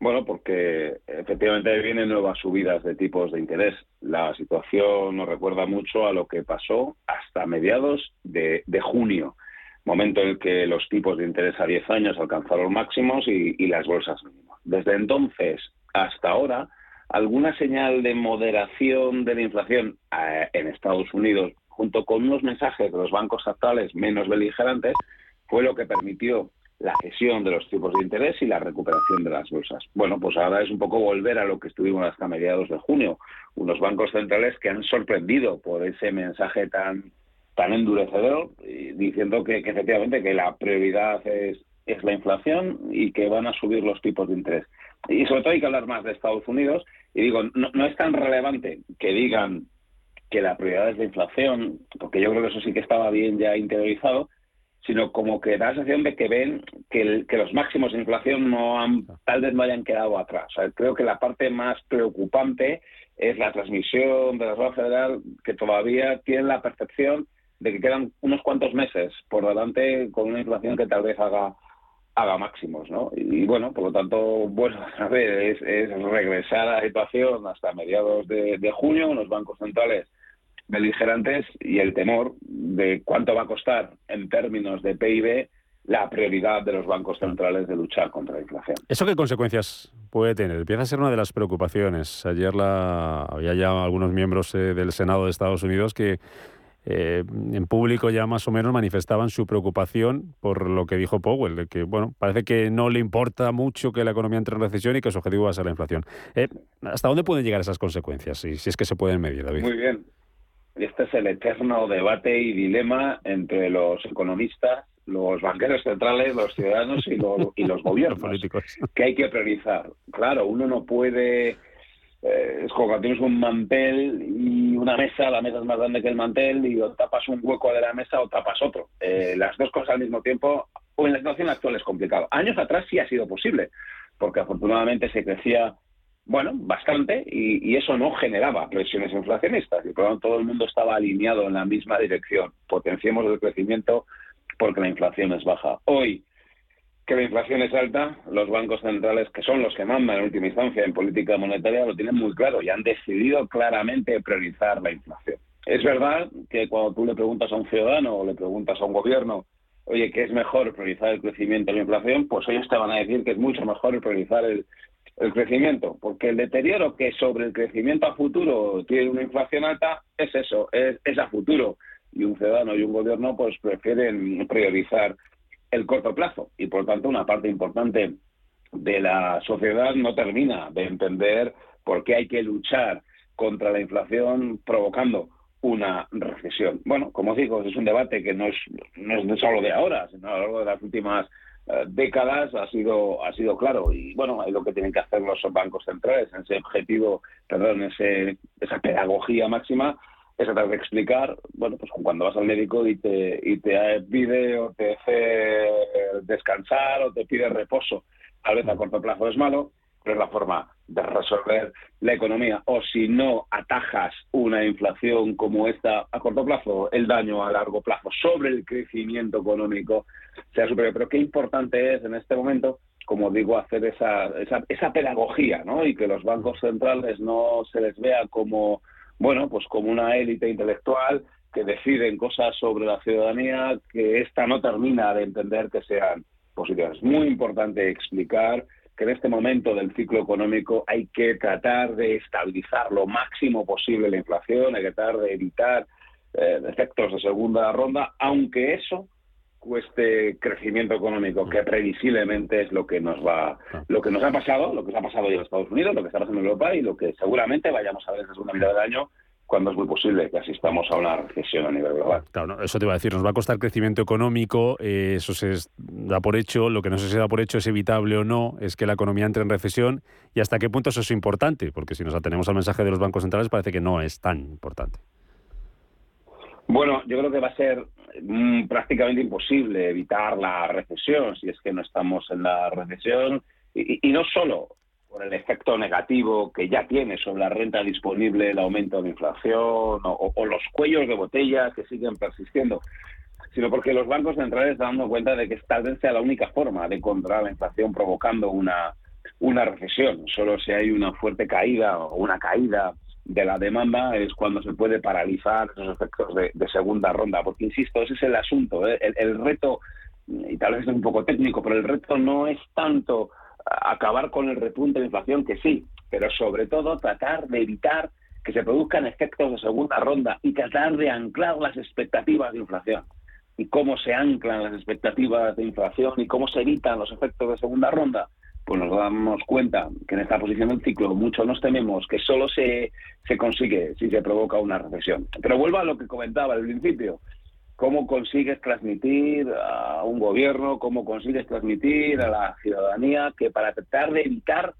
Bueno, porque efectivamente vienen nuevas subidas de tipos de interés. La situación nos recuerda mucho a lo que pasó hasta mediados de, junio, momento en el que los tipos de interés a 10 años alcanzaron máximos y, las bolsas mínimos. Desde entonces hasta ahora, alguna señal de moderación de la inflación eh, en Estados Unidos, junto con unos mensajes de los bancos actuales menos beligerantes, fue lo que permitió la cesión de los tipos de interés y la recuperación de las bolsas. Bueno, pues ahora es un poco volver a lo que estuvimos hasta mediados de junio, unos bancos centrales que han sorprendido por ese mensaje tan tan endurecedor, diciendo que, efectivamente que la prioridad es, es la inflación y que van a subir los tipos de interés. Y sobre todo hay que hablar más de Estados Unidos. Y digo, no, no es tan relevante que digan que la prioridad es la inflación, porque yo creo que eso sí que estaba bien ya interiorizado, sino como que da la sensación de que ven que, que los máximos de inflación no han, tal vez no hayan quedado atrás. creo que la parte más preocupante es la transmisión de la Reserva Federal, que todavía tiene la percepción de que quedan unos cuantos meses por delante con una inflación que tal vez haga haga máximos, ¿no? Y, bueno, por lo tanto, bueno, a ver, es, regresar a la situación hasta mediados de, de junio, los bancos centrales beligerantes y el temor de cuánto va a costar en términos de PIB la prioridad de los bancos centrales de luchar contra la inflación. ¿Eso qué consecuencias puede tener? Empieza a ser una de las preocupaciones. Ayer la, había ya algunos miembros eh, del Senado de Estados Unidos que eh, en público ya más o menos manifestaban su preocupación por lo que dijo Powell, de que bueno, parece que no le importa mucho que la economía entre en recesión y que su objetivo va a ser la inflación. Eh, ¿Hasta dónde pueden llegar esas consecuencias? Si, si es que se pueden medir, David. Muy bien. Este es el eterno debate y dilema entre los economistas, los banqueros centrales, los ciudadanos y los, y los gobiernos. políticos. Que hay que priorizar. Claro, uno no puede. Eh, es como cuando tienes un mantel y una mesa, la mesa es más grande que el mantel y o tapas un hueco de la mesa o tapas otro. Eh, las dos cosas al mismo tiempo, o en la situación actual es complicado. Años atrás sí ha sido posible, porque afortunadamente se crecía bueno, bastante, y, eso no generaba presiones inflacionistas, y por lo tanto todo el mundo estaba alineado en la misma dirección. Potenciemos el crecimiento porque la inflación es baja. Hoy, que la inflación es alta, los bancos centrales, que son los que mandan en última instancia en política monetaria, lo tienen muy claro y han decidido claramente priorizar la inflación. Es verdad que cuando tú le preguntas a un ciudadano o le preguntas a un gobierno, oye, ¿qué es mejor priorizar el crecimiento o la inflación? Pues ellos te van a decir que es mucho mejor priorizar el, el crecimiento, porque el deterioro que sobre el crecimiento a futuro tiene una inflación alta es eso, es, es a futuro. Y un ciudadano y un gobierno pues prefieren priorizar el corto plazo y por tanto una parte importante de la sociedad no termina de entender por qué hay que luchar contra la inflación provocando una recesión. Bueno, como digo, es un debate que no es, no es solo de ahora, sino a lo largo de las últimas décadas ha sido ha sido claro. Y bueno es lo que tienen que hacer los bancos centrales en ese objetivo perdón ese, esa pedagogía máxima es tratar de explicar bueno pues cuando vas al médico y te y te pide o te hace descansar o te pide reposo a veces a corto plazo es malo es la forma de resolver la economía. O si no atajas una inflación como esta a corto plazo, el daño a largo plazo sobre el crecimiento económico sea superior. Pero qué importante es en este momento, como digo, hacer esa, esa, esa pedagogía, ¿no? Y que los bancos centrales no se les vea como, bueno, pues como una élite intelectual que deciden cosas sobre la ciudadanía que esta no termina de entender que sean positivas. Es muy importante explicar que en este momento del ciclo económico hay que tratar de estabilizar lo máximo posible la inflación, hay que tratar de evitar eh, efectos de segunda ronda, aunque eso cueste crecimiento económico, que previsiblemente es lo que nos va, lo que nos ha pasado, lo que nos ha pasado en Estados Unidos, lo que está pasando en Europa y lo que seguramente vayamos a ver en la segunda mitad del año cuando es muy posible que asistamos a una recesión a nivel global. Claro, eso te iba a decir, nos va a costar crecimiento económico, eh, eso se da por hecho, lo que no sé si da por hecho es evitable o no, es que la economía entre en recesión y hasta qué punto eso es importante, porque si nos atenemos al mensaje de los bancos centrales parece que no es tan importante. Bueno, yo creo que va a ser mm, prácticamente imposible evitar la recesión si es que no estamos en la recesión y no solo por el efecto negativo que ya tiene sobre la renta disponible el aumento de inflación o, los cuellos de botella que siguen persistiendo, sino porque los bancos centrales están dando cuenta de que tal vez sea la única forma de controlar la inflación provocando una, una recesión. Solo si hay una fuerte caída o una caída de la demanda es cuando se puede paralizar esos efectos de, segunda ronda. Porque, insisto, ese es el asunto. ¿eh? El, el reto, y tal vez es un poco técnico, pero el reto no es tanto acabar con el repunte de inflación, que sí, pero sobre todo tratar de evitar que se produzcan efectos de segunda ronda y tratar de anclar las expectativas de inflación. ¿Y cómo se anclan las expectativas de inflación y cómo se evitan los efectos de segunda ronda? Pues nos damos cuenta que en esta posición del ciclo mucho nos tememos que solo se, se consigue si se provoca una recesión. Pero vuelvo a lo que comentaba al principio cómo consigues transmitir a un gobierno, cómo consigues transmitir a la ciudadanía que para tratar de evitar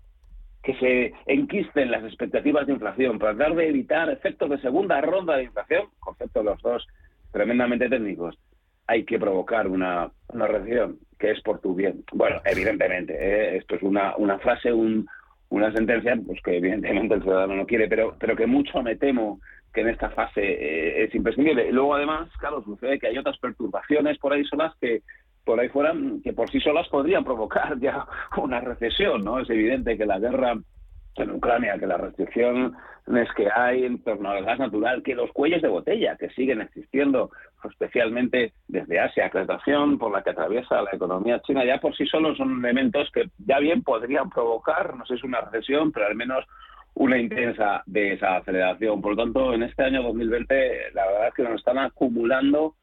que se enquisten las expectativas de inflación, para tratar de evitar efectos de segunda ronda de inflación, concepto de los dos tremendamente técnicos, hay que provocar una, una recesión que es por tu bien. Bueno, evidentemente, ¿eh? esto es una, una frase, un, una sentencia pues que evidentemente el ciudadano no quiere, pero, pero que mucho me temo que en esta fase eh, es imprescindible. Y luego, además, claro, sucede que hay otras perturbaciones por ahí solas que por ahí fuera, que por sí solas podrían provocar ya una recesión, ¿no? Es evidente que la guerra en Ucrania, que las restricciones que hay en torno al gas natural, que los cuellos de botella que siguen existiendo, especialmente desde Asia, que por la que atraviesa la economía china, ya por sí solos son elementos que ya bien podrían provocar, no sé si una recesión, pero al menos una intensa desaceleración. Por lo tanto, en este año 2020, la verdad es que nos están acumulando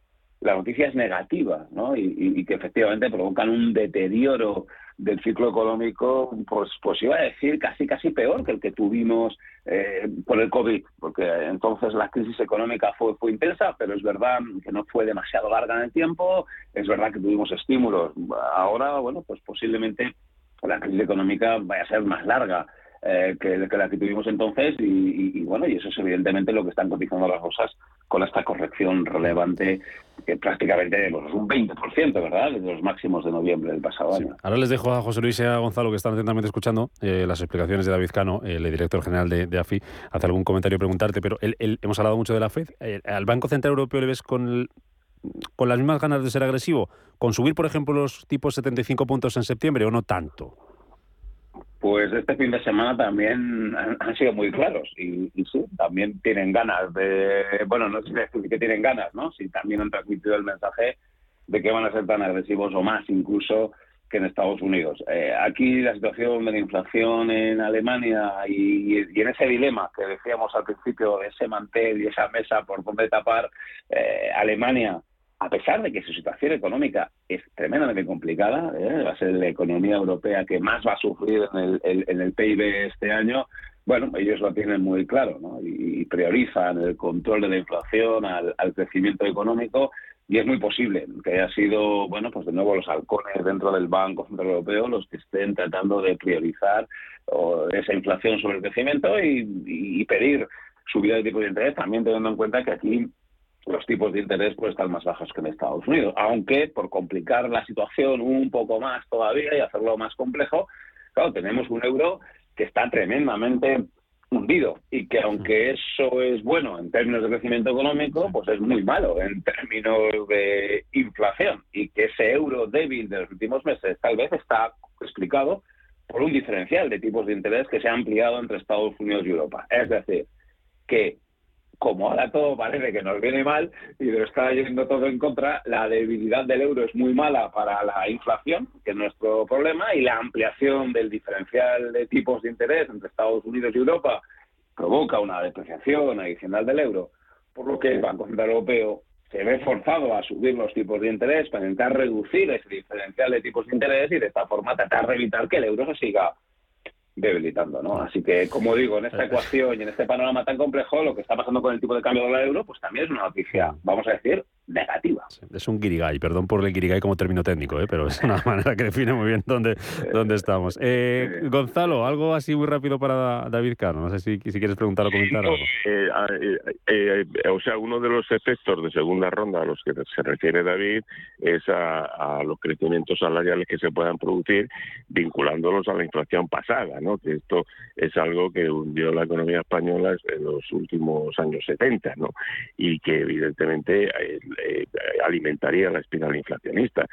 las noticias negativas, ¿no? Y, que efectivamente provocan un deterioro del ciclo económico, pues, pues iba a decir casi casi peor que el que tuvimos eh, por el COVID, porque entonces la crisis económica fue, fue intensa, pero es verdad que no fue demasiado larga en el tiempo, es verdad que tuvimos estímulos. Ahora, bueno, pues posiblemente la crisis económica vaya a ser más larga. Eh, que, la que tuvimos entonces y, bueno, y eso es evidentemente lo que están cotizando las cosas con esta corrección relevante que prácticamente pues, un 20%, ¿verdad?, de los máximos de noviembre del pasado año. Ahora les dejo a José Luis y a Gonzalo, que están atentamente escuchando eh, las explicaciones de David Cano, el director general de, AFI, hace algún comentario preguntarte, pero hemos hablado mucho de la FED. ¿Al Banco Central Europeo le ves con, con las mismas ganas de ser agresivo? ¿Con subir, por ejemplo, los tipos 75 puntos en septiembre o no tanto? Pues este fin de semana también han, sido muy claros y, sí, también tienen ganas de, bueno, no sé si que tienen ganas, ¿no? Si también han transmitido el mensaje de que van a ser tan agresivos o más incluso que en Estados Unidos. Eh, aquí la situación de la inflación en Alemania y, en ese dilema que decíamos al principio, ese mantel y esa mesa por donde tapar, eh, Alemania a pesar de que su situación económica es tremendamente complicada, ¿eh? va a ser la economía europea que más va a sufrir en el, en el PIB este año, bueno, ellos lo tienen muy claro ¿no? y, priorizan el control de la inflación al, crecimiento económico y es muy posible que haya sido, bueno, pues de nuevo los halcones dentro del Banco Central Europeo los que estén tratando de priorizar esa inflación sobre el crecimiento y, y pedir subida de tipo de interés, también teniendo en cuenta que aquí los tipos de interés pues están más bajos que en Estados Unidos. Aunque, por complicar la situación un poco más todavía y hacerlo más complejo, claro, tenemos un euro que está tremendamente hundido y que aunque eso es bueno en términos de crecimiento económico, pues es muy malo en términos de inflación y que ese euro débil de los últimos meses tal vez está explicado por un diferencial de tipos de interés que se ha ampliado entre Estados Unidos y Europa. Es decir, que como ahora todo parece que nos viene mal y lo está yendo todo en contra, la debilidad del euro es muy mala para la inflación, que es nuestro problema, y la ampliación del diferencial de tipos de interés entre Estados Unidos y Europa provoca una depreciación adicional del euro, por lo que el Banco Central Europeo se ve forzado a subir los tipos de interés para intentar reducir ese diferencial de tipos de interés y de esta forma tratar de evitar que el euro se siga debilitando, ¿no? Así que, como digo, en esta ecuación y en este panorama tan complejo, lo que está pasando con el tipo de cambio dólar-euro, pues también es una noticia, vamos a decir, negativa. Es un guirigay, perdón por el guirigay como término técnico, ¿eh? pero es una manera que define muy bien dónde, dónde estamos. Eh, Gonzalo, algo así muy rápido para David Cano, no sé si, si quieres preguntar o comentar algo. Eh, eh, o sea, uno de los efectos de segunda ronda a los que se refiere David es a, los crecimientos salariales que se puedan producir vinculándolos a la inflación pasada, ¿no? Que esto es algo que hundió la economía española en los últimos años 70, ¿no? Y que evidentemente eh, alimentaría la espiral inflacionista.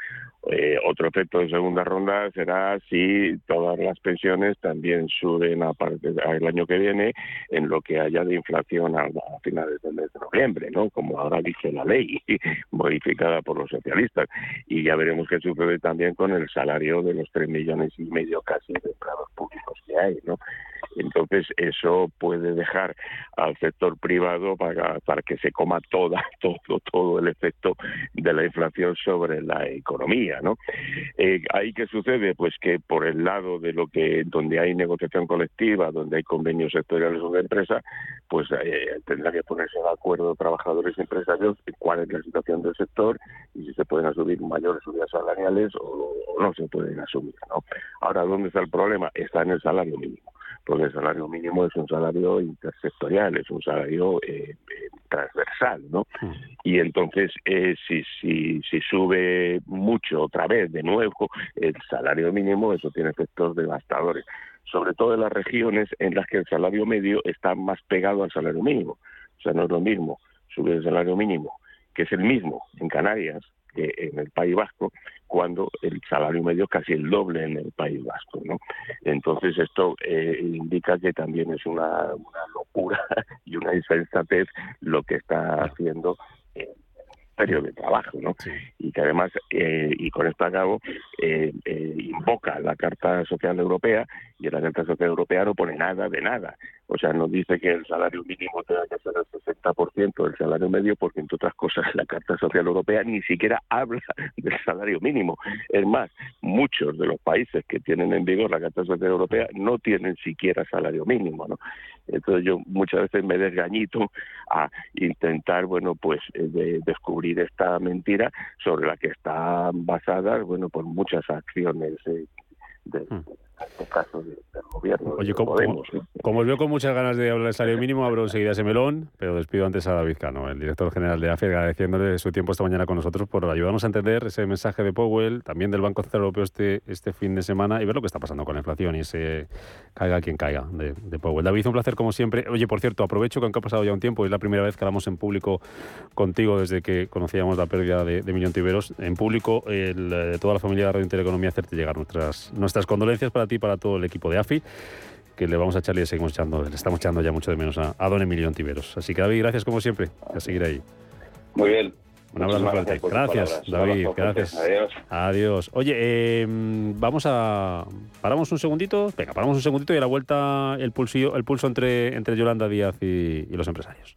Eh, otro efecto de segunda ronda será si todas las pensiones también suben a partir del año que viene en lo que haya de inflación a, finales del mes de noviembre, ¿no? Como ahora dice la ley, modificada por los socialistas. Y ya veremos qué sucede también con el salario de los tres millones y medio casi de empleados públicos que hay, ¿no? Entonces eso puede dejar al sector privado para, para que se coma toda, todo, todo el efecto de la inflación sobre la economía, ¿no? Eh, ¿Ahí qué sucede? Pues que por el lado de lo que donde hay negociación colectiva, donde hay convenios sectoriales o de empresa, pues eh, tendrá que ponerse de acuerdo trabajadores y empresarios cuál es la situación del sector y si se pueden asumir mayores subidas salariales o, o no se pueden asumir, ¿no? Ahora, ¿dónde está el problema? Está en el salario mínimo porque el salario mínimo es un salario intersectorial, es un salario eh, eh, transversal, ¿no? Mm. Y entonces, eh, si, si, si sube mucho otra vez, de nuevo, el salario mínimo, eso tiene efectos devastadores, sobre todo en las regiones en las que el salario medio está más pegado al salario mínimo. O sea, no es lo mismo subir el salario mínimo, que es el mismo en Canarias, en el País Vasco, cuando el salario medio es casi el doble en el País Vasco. ¿no? Entonces esto eh, indica que también es una, locura y una insensatez lo que está haciendo el Ministerio de Trabajo, ¿no? Y que además, eh, y con esto acabo, eh, invoca la Carta Social Europea y en la Carta Social Europea no pone nada de nada. O sea, nos dice que el salario mínimo tenga que ser el 60% del salario medio, porque entre otras cosas la Carta Social Europea ni siquiera habla del salario mínimo. Es más, muchos de los países que tienen en vigor la Carta Social Europea no tienen siquiera salario mínimo, ¿no? Entonces yo muchas veces me desgañito a intentar, bueno, pues eh, descubrir esta mentira sobre la que están basadas, bueno, por muchas acciones eh, de, hmm este caso del gobierno. Oye, como, como, os veo con muchas ganas de hablar del salario mínimo, abro enseguida ese melón, pero despido antes a David Cano, el director general de AFE, agradeciéndole su tiempo esta mañana con nosotros por ayudarnos a entender ese mensaje de Powell, también del Banco Central Europeo este, este fin de semana y ver lo que está pasando con la inflación y ese caiga quien caiga de, Powell. David, un placer como siempre. Oye, por cierto, aprovecho que aunque ha pasado ya un tiempo, es la primera vez que hablamos en público contigo desde que conocíamos la pérdida de, de Millón Tiberos. En público, el, eh, toda la familia de Radio Intereconomía, hacerte llegar nuestras, nuestras condolencias para ti para todo el equipo de AFI que le vamos a echar y le seguimos echando, le estamos echando ya mucho de menos a, don Emilio Antiveros. Así que David, gracias como siempre, a seguir ahí. Muy bien. Un abrazo fuerte. Gracias, David. Gracias. Adiós. Adiós. Oye, em, vamos a. Paramos un segundito. Venga, paramos un segundito y a la vuelta el, pulsillo, el pulso entre, entre Yolanda Díaz y los empresarios.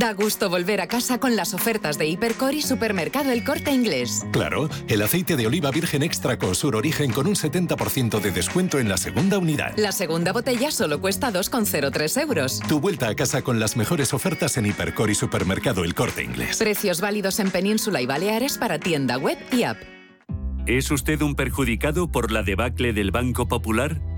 Da gusto volver a casa con las ofertas de Hipercor y Supermercado El Corte Inglés. Claro, el aceite de oliva virgen extra Cosur Origen con un 70% de descuento en la segunda unidad. La segunda botella solo cuesta 2,03 euros. Tu vuelta a casa con las mejores ofertas en Hipercor y Supermercado El Corte Inglés. Precios válidos en Península y Baleares para tienda web y app. ¿Es usted un perjudicado por la debacle del Banco Popular?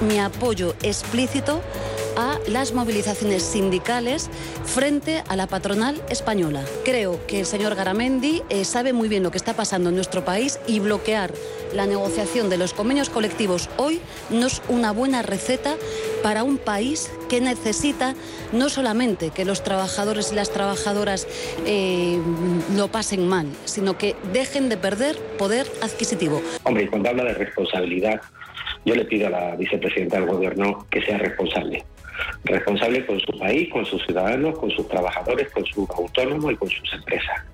Mi apoyo explícito a las movilizaciones sindicales frente a la patronal española. Creo que el señor Garamendi eh, sabe muy bien lo que está pasando en nuestro país y bloquear la negociación de los convenios colectivos hoy no es una buena receta para un país que necesita no solamente que los trabajadores y las trabajadoras eh, lo pasen mal, sino que dejen de perder poder adquisitivo. Hombre, cuando habla de responsabilidad, yo le pido a la vicepresidenta del Gobierno que sea responsable. Responsable con su país, con sus ciudadanos, con sus trabajadores, con sus autónomos y con sus empresas.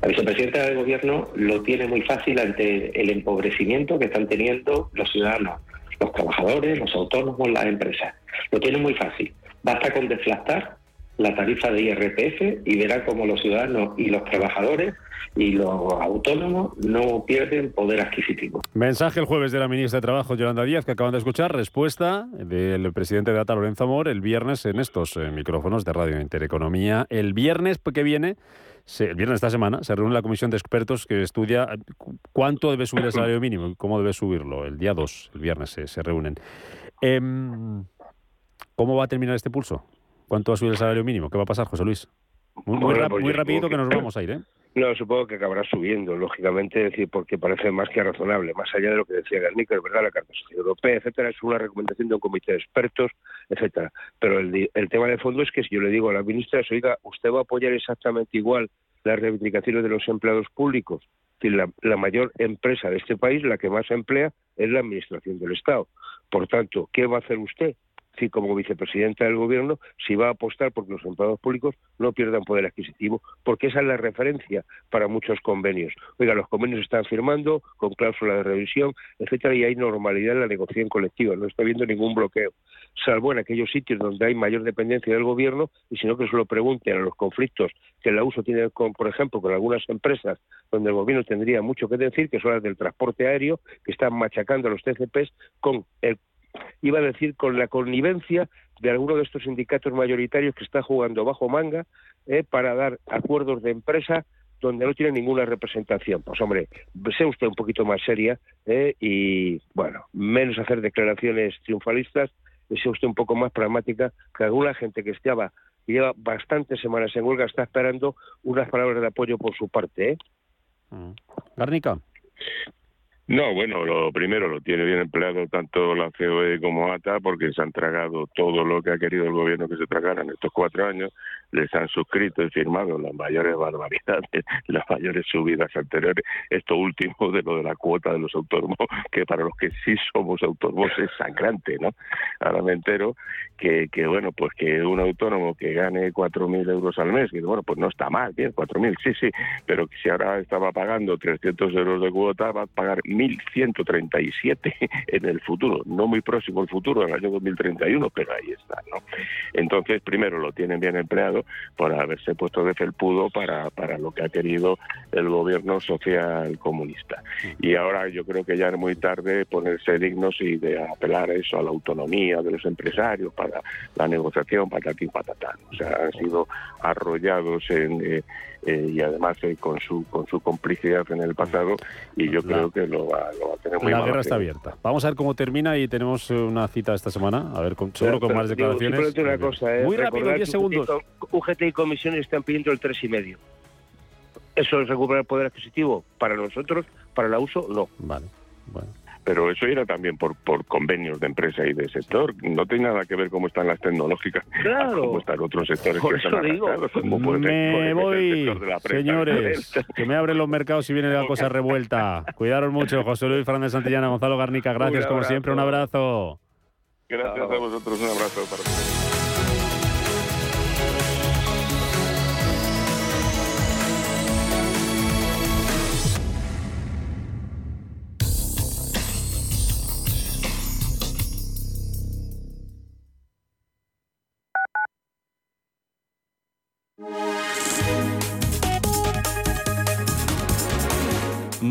La vicepresidenta del Gobierno lo tiene muy fácil ante el empobrecimiento que están teniendo los ciudadanos, los trabajadores, los autónomos, las empresas. Lo tiene muy fácil. Basta con deflactar la tarifa de IRPF y verá cómo los ciudadanos y los trabajadores y los autónomos no pierden poder adquisitivo. Mensaje el jueves de la ministra de Trabajo, Yolanda Díaz, que acaban de escuchar. Respuesta del presidente de ATA, Lorenzo Amor, el viernes en estos eh, micrófonos de Radio Intereconomía. El viernes que viene el viernes de esta semana se reúne la comisión de expertos que estudia eh, cuánto debe subir el salario mínimo y cómo debe subirlo. El día 2, el viernes, se, reúnen. Em, ¿Cómo va a terminar este pulso? ¿Cuánto va a subir el salario mínimo? ¿Qué va a pasar, José Luis? Muy, muy, pues rapidito que, nos vamos a ir, ¿eh? No, supongo que acabará subiendo, lógicamente, decir, porque parece más que razonable, más allá de lo que decía Garnica, es verdad, la Carta Social Europea, etcétera, es una recomendación de un comité de expertos, etcétera. Pero el, tema de fondo es que si yo le digo a la ministra, oiga, ¿usted va a apoyar exactamente igual las reivindicaciones de los empleados públicos? La, la mayor empresa de este país, la que más emplea, es la Administración del Estado. Por tanto, ¿qué va a hacer usted? Sí, como vicepresidenta del Gobierno, si va a apostar porque los empleados públicos no pierdan poder adquisitivo, porque esa es la referencia para muchos convenios. Oiga, los convenios están firmando con cláusula de revisión, etcétera, y hay normalidad en la negociación colectiva, no está habiendo ningún bloqueo, salvo en aquellos sitios donde hay mayor dependencia del Gobierno, y si no que se lo pregunten a los conflictos que la uso tiene, con, por ejemplo, con algunas empresas donde el Gobierno tendría mucho que decir, que son las del transporte aéreo, que están machacando a los TCPs con el iba a decir con la connivencia de alguno de estos sindicatos mayoritarios que está jugando bajo manga eh, para dar acuerdos de empresa donde no tiene ninguna representación. Pues hombre, sea usted un poquito más seria eh, y, bueno, menos hacer declaraciones triunfalistas, sea usted un poco más pragmática, que alguna gente que estaba lleva bastantes semanas en huelga está esperando unas palabras de apoyo por su parte. ¿eh? Mm. No, bueno, lo primero lo tiene bien empleado tanto la COE como ATA porque se han tragado todo lo que ha querido el gobierno que se tragara en estos cuatro años, les han suscrito y firmado las mayores barbaridades, las mayores subidas anteriores, esto último de lo de la cuota de los autónomos, que para los que sí somos autónomos es sangrante, ¿no? Ahora me entero que, que bueno, pues que un autónomo que gane 4.000 euros al mes, que bueno, pues no está mal, bien, 4.000, sí, sí, pero que si ahora estaba pagando 300 euros de cuota, va a pagar 1.137 en el futuro, no muy próximo el futuro, en el año 2031, pero ahí está, ¿no? Entonces, primero lo tienen bien empleado por haberse puesto de felpudo para, para lo que ha querido el gobierno social comunista. Y ahora yo creo que ya es muy tarde ponerse dignos y de apelar a eso, a la autonomía de los empresarios para la negociación, patatín, patatán. O sea, han sido arrollados en... Eh, eh, y además eh, con su con su complicidad en el pasado y yo creo que lo va, a tener muy La guerra está abierta. Vamos a ver cómo termina y tenemos eh, una cita esta semana, a ver, con, seguro con más declaraciones. una cosa, muy rápido, 10 segundos. UGT y comisiones están pidiendo el 3,5. ¿Eso es recuperar poder adquisitivo? Para nosotros, para la uso, no. Vale, bueno. Pero eso era también por, por convenios de empresa y de sector. No tiene nada que ver cómo están las tecnológicas, Claro. cómo están otros sectores Por que eso están digo. como Me puede ser el voy, de la señores, que me abren los mercados y viene la cosa revuelta. Cuidaros mucho, José Luis Fernández Santillana, Gonzalo Garnica, gracias como siempre, un abrazo. Gracias a vosotros, un abrazo para todos.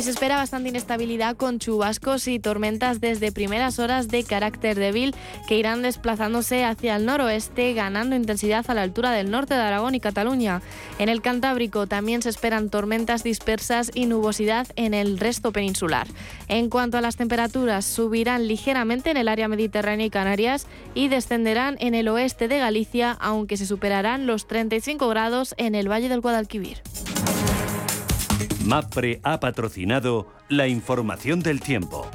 Se espera bastante inestabilidad con chubascos y tormentas desde primeras horas de carácter débil que irán desplazándose hacia el noroeste, ganando intensidad a la altura del norte de Aragón y Cataluña. En el Cantábrico también se esperan tormentas dispersas y nubosidad en el resto peninsular. En cuanto a las temperaturas, subirán ligeramente en el área mediterránea y Canarias y descenderán en el oeste de Galicia, aunque se superarán los 35 grados en el Valle del Guadalquivir. MAPRE ha patrocinado la información del tiempo.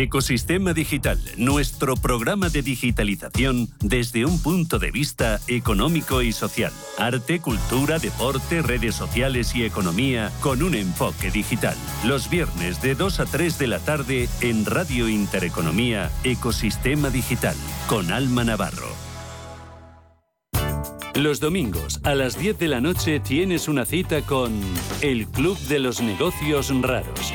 Ecosistema Digital, nuestro programa de digitalización desde un punto de vista económico y social. Arte, cultura, deporte, redes sociales y economía con un enfoque digital. Los viernes de 2 a 3 de la tarde en Radio Intereconomía, Ecosistema Digital, con Alma Navarro. Los domingos a las 10 de la noche tienes una cita con El Club de los Negocios Raros.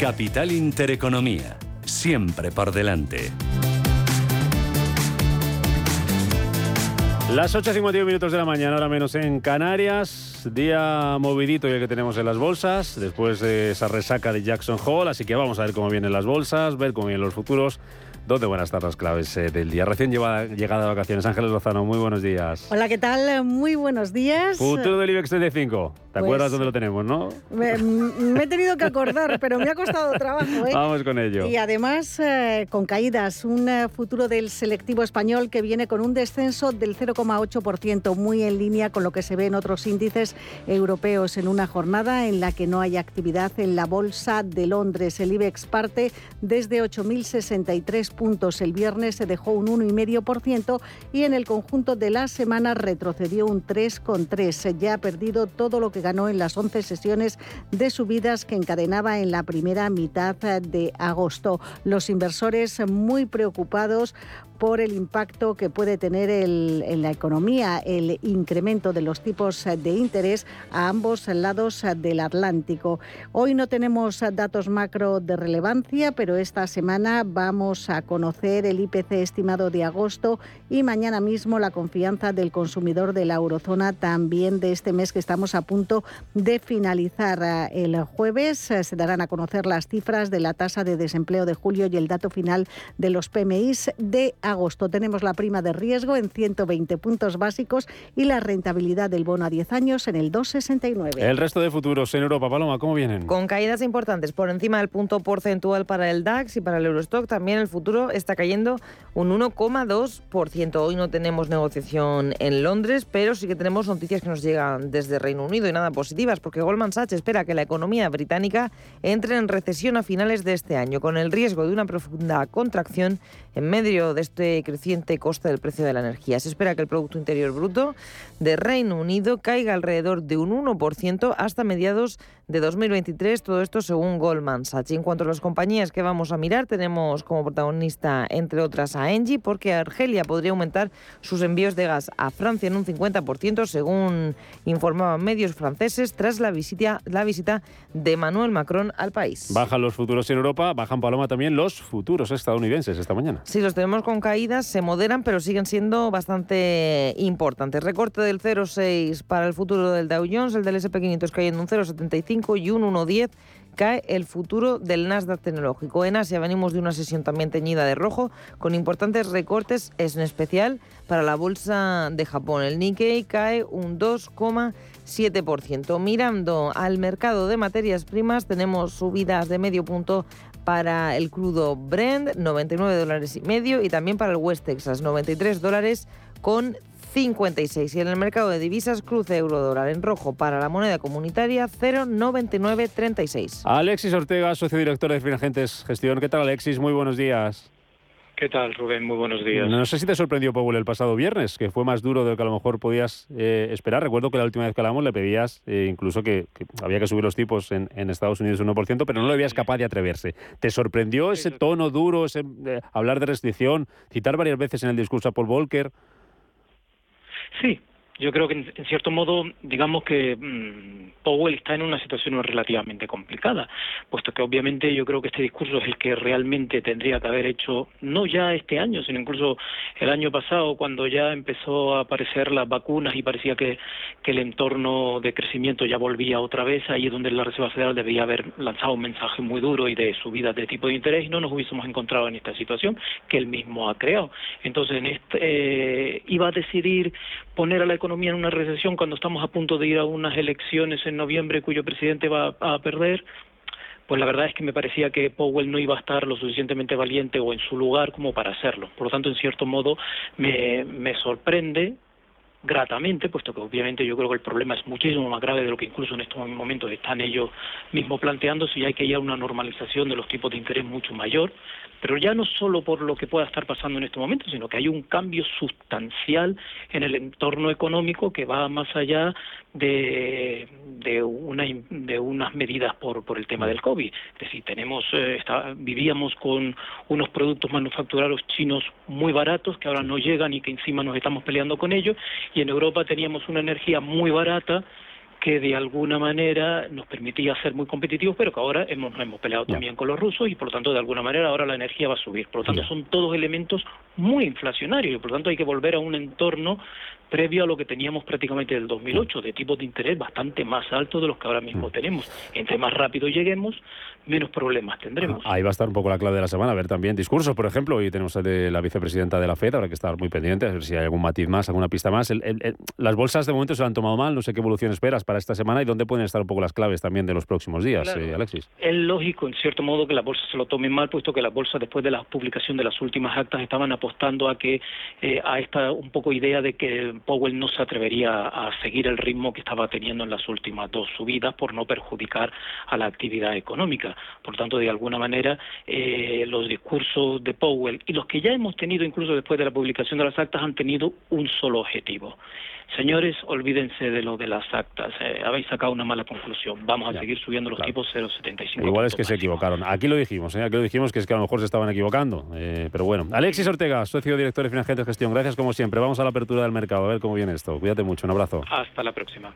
Capital Intereconomía. Siempre por delante. Las 8.51 minutos de la mañana, ahora menos en Canarias. Día movidito ya que tenemos en las bolsas, después de esa resaca de Jackson Hole. Así que vamos a ver cómo vienen las bolsas, ver cómo vienen los futuros. ¿Dónde van a estar las claves eh, del día? Recién llevada- llegada de vacaciones. Ángeles Lozano, muy buenos días. Hola, ¿qué tal? Muy buenos días. Futuro del IBEX 35. ¿Te Pues- acuerdas dónde lo tenemos, no? Me, me he tenido que acordar, pero me ha costado trabajo. ¿eh? Vamos con ello. Y además, eh, con caídas, un eh, futuro del selectivo español que viene con un descenso del 0,8%, muy en línea con lo que se ve en otros índices europeos en una jornada en la que no hay actividad en la Bolsa de Londres. El IBEX parte desde 8.063 El viernes se dejó un 1,5% y en el conjunto de la semana retrocedió un 3,3%. Ya ha perdido todo lo que ganó en las 11 sesiones de subidas que encadenaba en la primera mitad de agosto. Los inversores muy preocupados por el impacto que puede tener el- en la economía el incremento de los tipos de interés a ambos lados del Atlántico. Hoy no tenemos datos macro de relevancia, pero esta semana vamos a conocer el IPC estimado de agosto y mañana mismo la confianza del consumidor de la eurozona también de este mes que estamos a punto de finalizar. El jueves se darán a conocer las cifras de la tasa de desempleo de julio y el dato final de los PMIs de agosto. Tenemos la prima de riesgo en 120 puntos básicos y la rentabilidad del bono a 10 años en el 2,69. El resto de futuros en Europa, Paloma, ¿cómo vienen? Con caídas importantes por encima del punto porcentual para el DAX y para el Eurostock, también el futuro está cayendo un 1,2%. Hoy no tenemos negociación en Londres, pero sí que tenemos noticias que nos llegan desde Reino Unido y nada positivas, porque Goldman Sachs espera que la economía británica entre en recesión a finales de este año, con el riesgo de una profunda contracción en medio de este este creciente coste del precio de la energía. Se espera que el Producto Interior Bruto de Reino Unido caiga alrededor de un 1% hasta mediados de 2023, todo esto según Goldman Sachs. Y en cuanto a las compañías que vamos a mirar, tenemos como protagonista, entre otras, a Engie, porque Argelia podría aumentar sus envíos de gas a Francia en un 50%, según informaban medios franceses, tras la visita, la visita de Emmanuel Macron al país. Bajan los futuros en Europa, bajan Paloma también los futuros estadounidenses esta mañana. Sí, los tenemos con se moderan, pero siguen siendo bastante importantes. Recorte del 0,6 para el futuro del Dow Jones, el del SP500 cayendo un 0,75 y un 1,10 cae el futuro del Nasdaq tecnológico. En Asia venimos de una sesión también teñida de rojo, con importantes recortes, en especial para la bolsa de Japón. El Nikkei cae un 2,7%. Mirando al mercado de materias primas, tenemos subidas de medio punto para el crudo Brent, 99 dólares y medio, y también para el West Texas, 93 dólares con 56. Y en el mercado de divisas, cruce euro-dólar en rojo para la moneda comunitaria 0,9936. Alexis Ortega, socio director de Finagentes Gestión. ¿Qué tal, Alexis? Muy buenos días. ¿Qué tal, Rubén? Muy buenos días. No sé si te sorprendió Powell el pasado viernes, que fue más duro de lo que a lo mejor podías eh, esperar. Recuerdo que la última vez que hablamos le pedías eh, incluso que, que, había que subir los tipos en, en, Estados Unidos un 1%, pero no lo veías capaz de atreverse. ¿Te sorprendió ese tono duro, ese eh, hablar de restricción, citar varias veces en el discurso a Paul Volcker? Sí, yo creo que en, cierto modo, digamos que mmm, Powell está en una situación relativamente complicada, puesto que obviamente yo creo que este discurso es el que realmente tendría que haber hecho, no ya este año, sino incluso el año pasado, cuando ya empezó a aparecer las vacunas y parecía que, el entorno de crecimiento ya volvía otra vez, ahí es donde la Reserva Federal debería haber lanzado un mensaje muy duro y de subidas de tipo de interés y no nos hubiésemos encontrado en esta situación que él mismo ha creado. Entonces, en este, eh, iba a decidir poner a la economía en una recesión cuando estamos a punto de ir a unas elecciones en noviembre cuyo presidente va a perder, pues la verdad es que me parecía que Powell no iba a estar lo suficientemente valiente o en su lugar como para hacerlo. Por lo tanto, en cierto modo, me, me sorprende gratamente, puesto que obviamente yo creo que el problema es muchísimo más grave de lo que incluso en estos momentos están ellos mismos planteando, si hay que ir a una normalización de los tipos de interés mucho mayor, pero ya no solo por lo que pueda estar pasando en este momento, sino que hay un cambio sustancial en el entorno económico que va más allá de, de, una, de unas medidas por, por el tema del COVID. Es decir, tenemos, eh, está, vivíamos con unos productos manufacturados chinos muy baratos que ahora no llegan y que encima nos estamos peleando con ellos, y en Europa teníamos una energía muy barata que de alguna manera nos permitía ser muy competitivos, pero que ahora hemos, nos hemos peleado también con los rusos y por lo tanto de alguna manera ahora la energía va a subir. Por lo tanto son todos elementos muy inflacionarios y por lo tanto hay que volver a un entorno previo a lo que teníamos prácticamente del 2008, de tipos de interés bastante más altos de los que ahora mismo tenemos. Entre más rápido lleguemos, menos problemas tendremos. Ahí va a estar un poco la clave de la semana, a ver también discursos, por ejemplo, hoy tenemos el de la vicepresidenta de la FED, habrá que estar muy pendientes, a ver si hay algún matiz más, alguna pista más. El, el, el, las bolsas de momento se han tomado mal, no sé qué evolución esperas para esta semana y dónde pueden estar un poco las claves también de los próximos días, claro. eh, Alexis. Es lógico, en cierto modo, que las bolsas se lo tomen mal, puesto que las bolsas, después de la publicación de las últimas actas, estaban apostando a que eh, a esta un poco idea de que Powell no se atrevería a seguir el ritmo que estaba teniendo en las últimas dos subidas por no perjudicar a la actividad económica. Por tanto, de alguna manera, eh, los discursos de Powell y los que ya hemos tenido incluso después de la publicación de las actas han tenido un solo objetivo. Señores, olvídense de lo de las actas. Eh, habéis sacado una mala conclusión. Vamos a ya, seguir subiendo los claro. tipos 0,75. Igual es que se equivocaron. Aquí lo dijimos, ¿eh? aquí lo dijimos que es que a lo mejor se estaban equivocando. Eh, pero bueno. Alexis Ortega, socio director de Financiero de Gestión. Gracias como siempre. Vamos a la apertura del mercado a ver cómo viene esto. Cuídate mucho. Un abrazo. Hasta la próxima.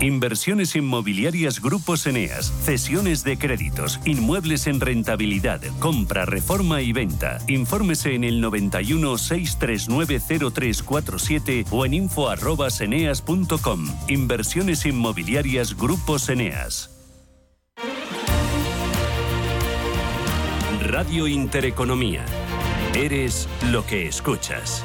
Inversiones inmobiliarias Grupos Eneas, cesiones de créditos, inmuebles en rentabilidad, compra, reforma y venta. Infórmese en el 91 639 0347 o en info@eneas.com. Inversiones inmobiliarias Grupos Eneas. Radio Intereconomía. Eres lo que escuchas.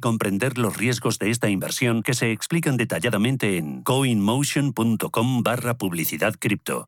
comprender los riesgos de esta inversión que se explican detalladamente en coinmotion.com barra publicidad cripto.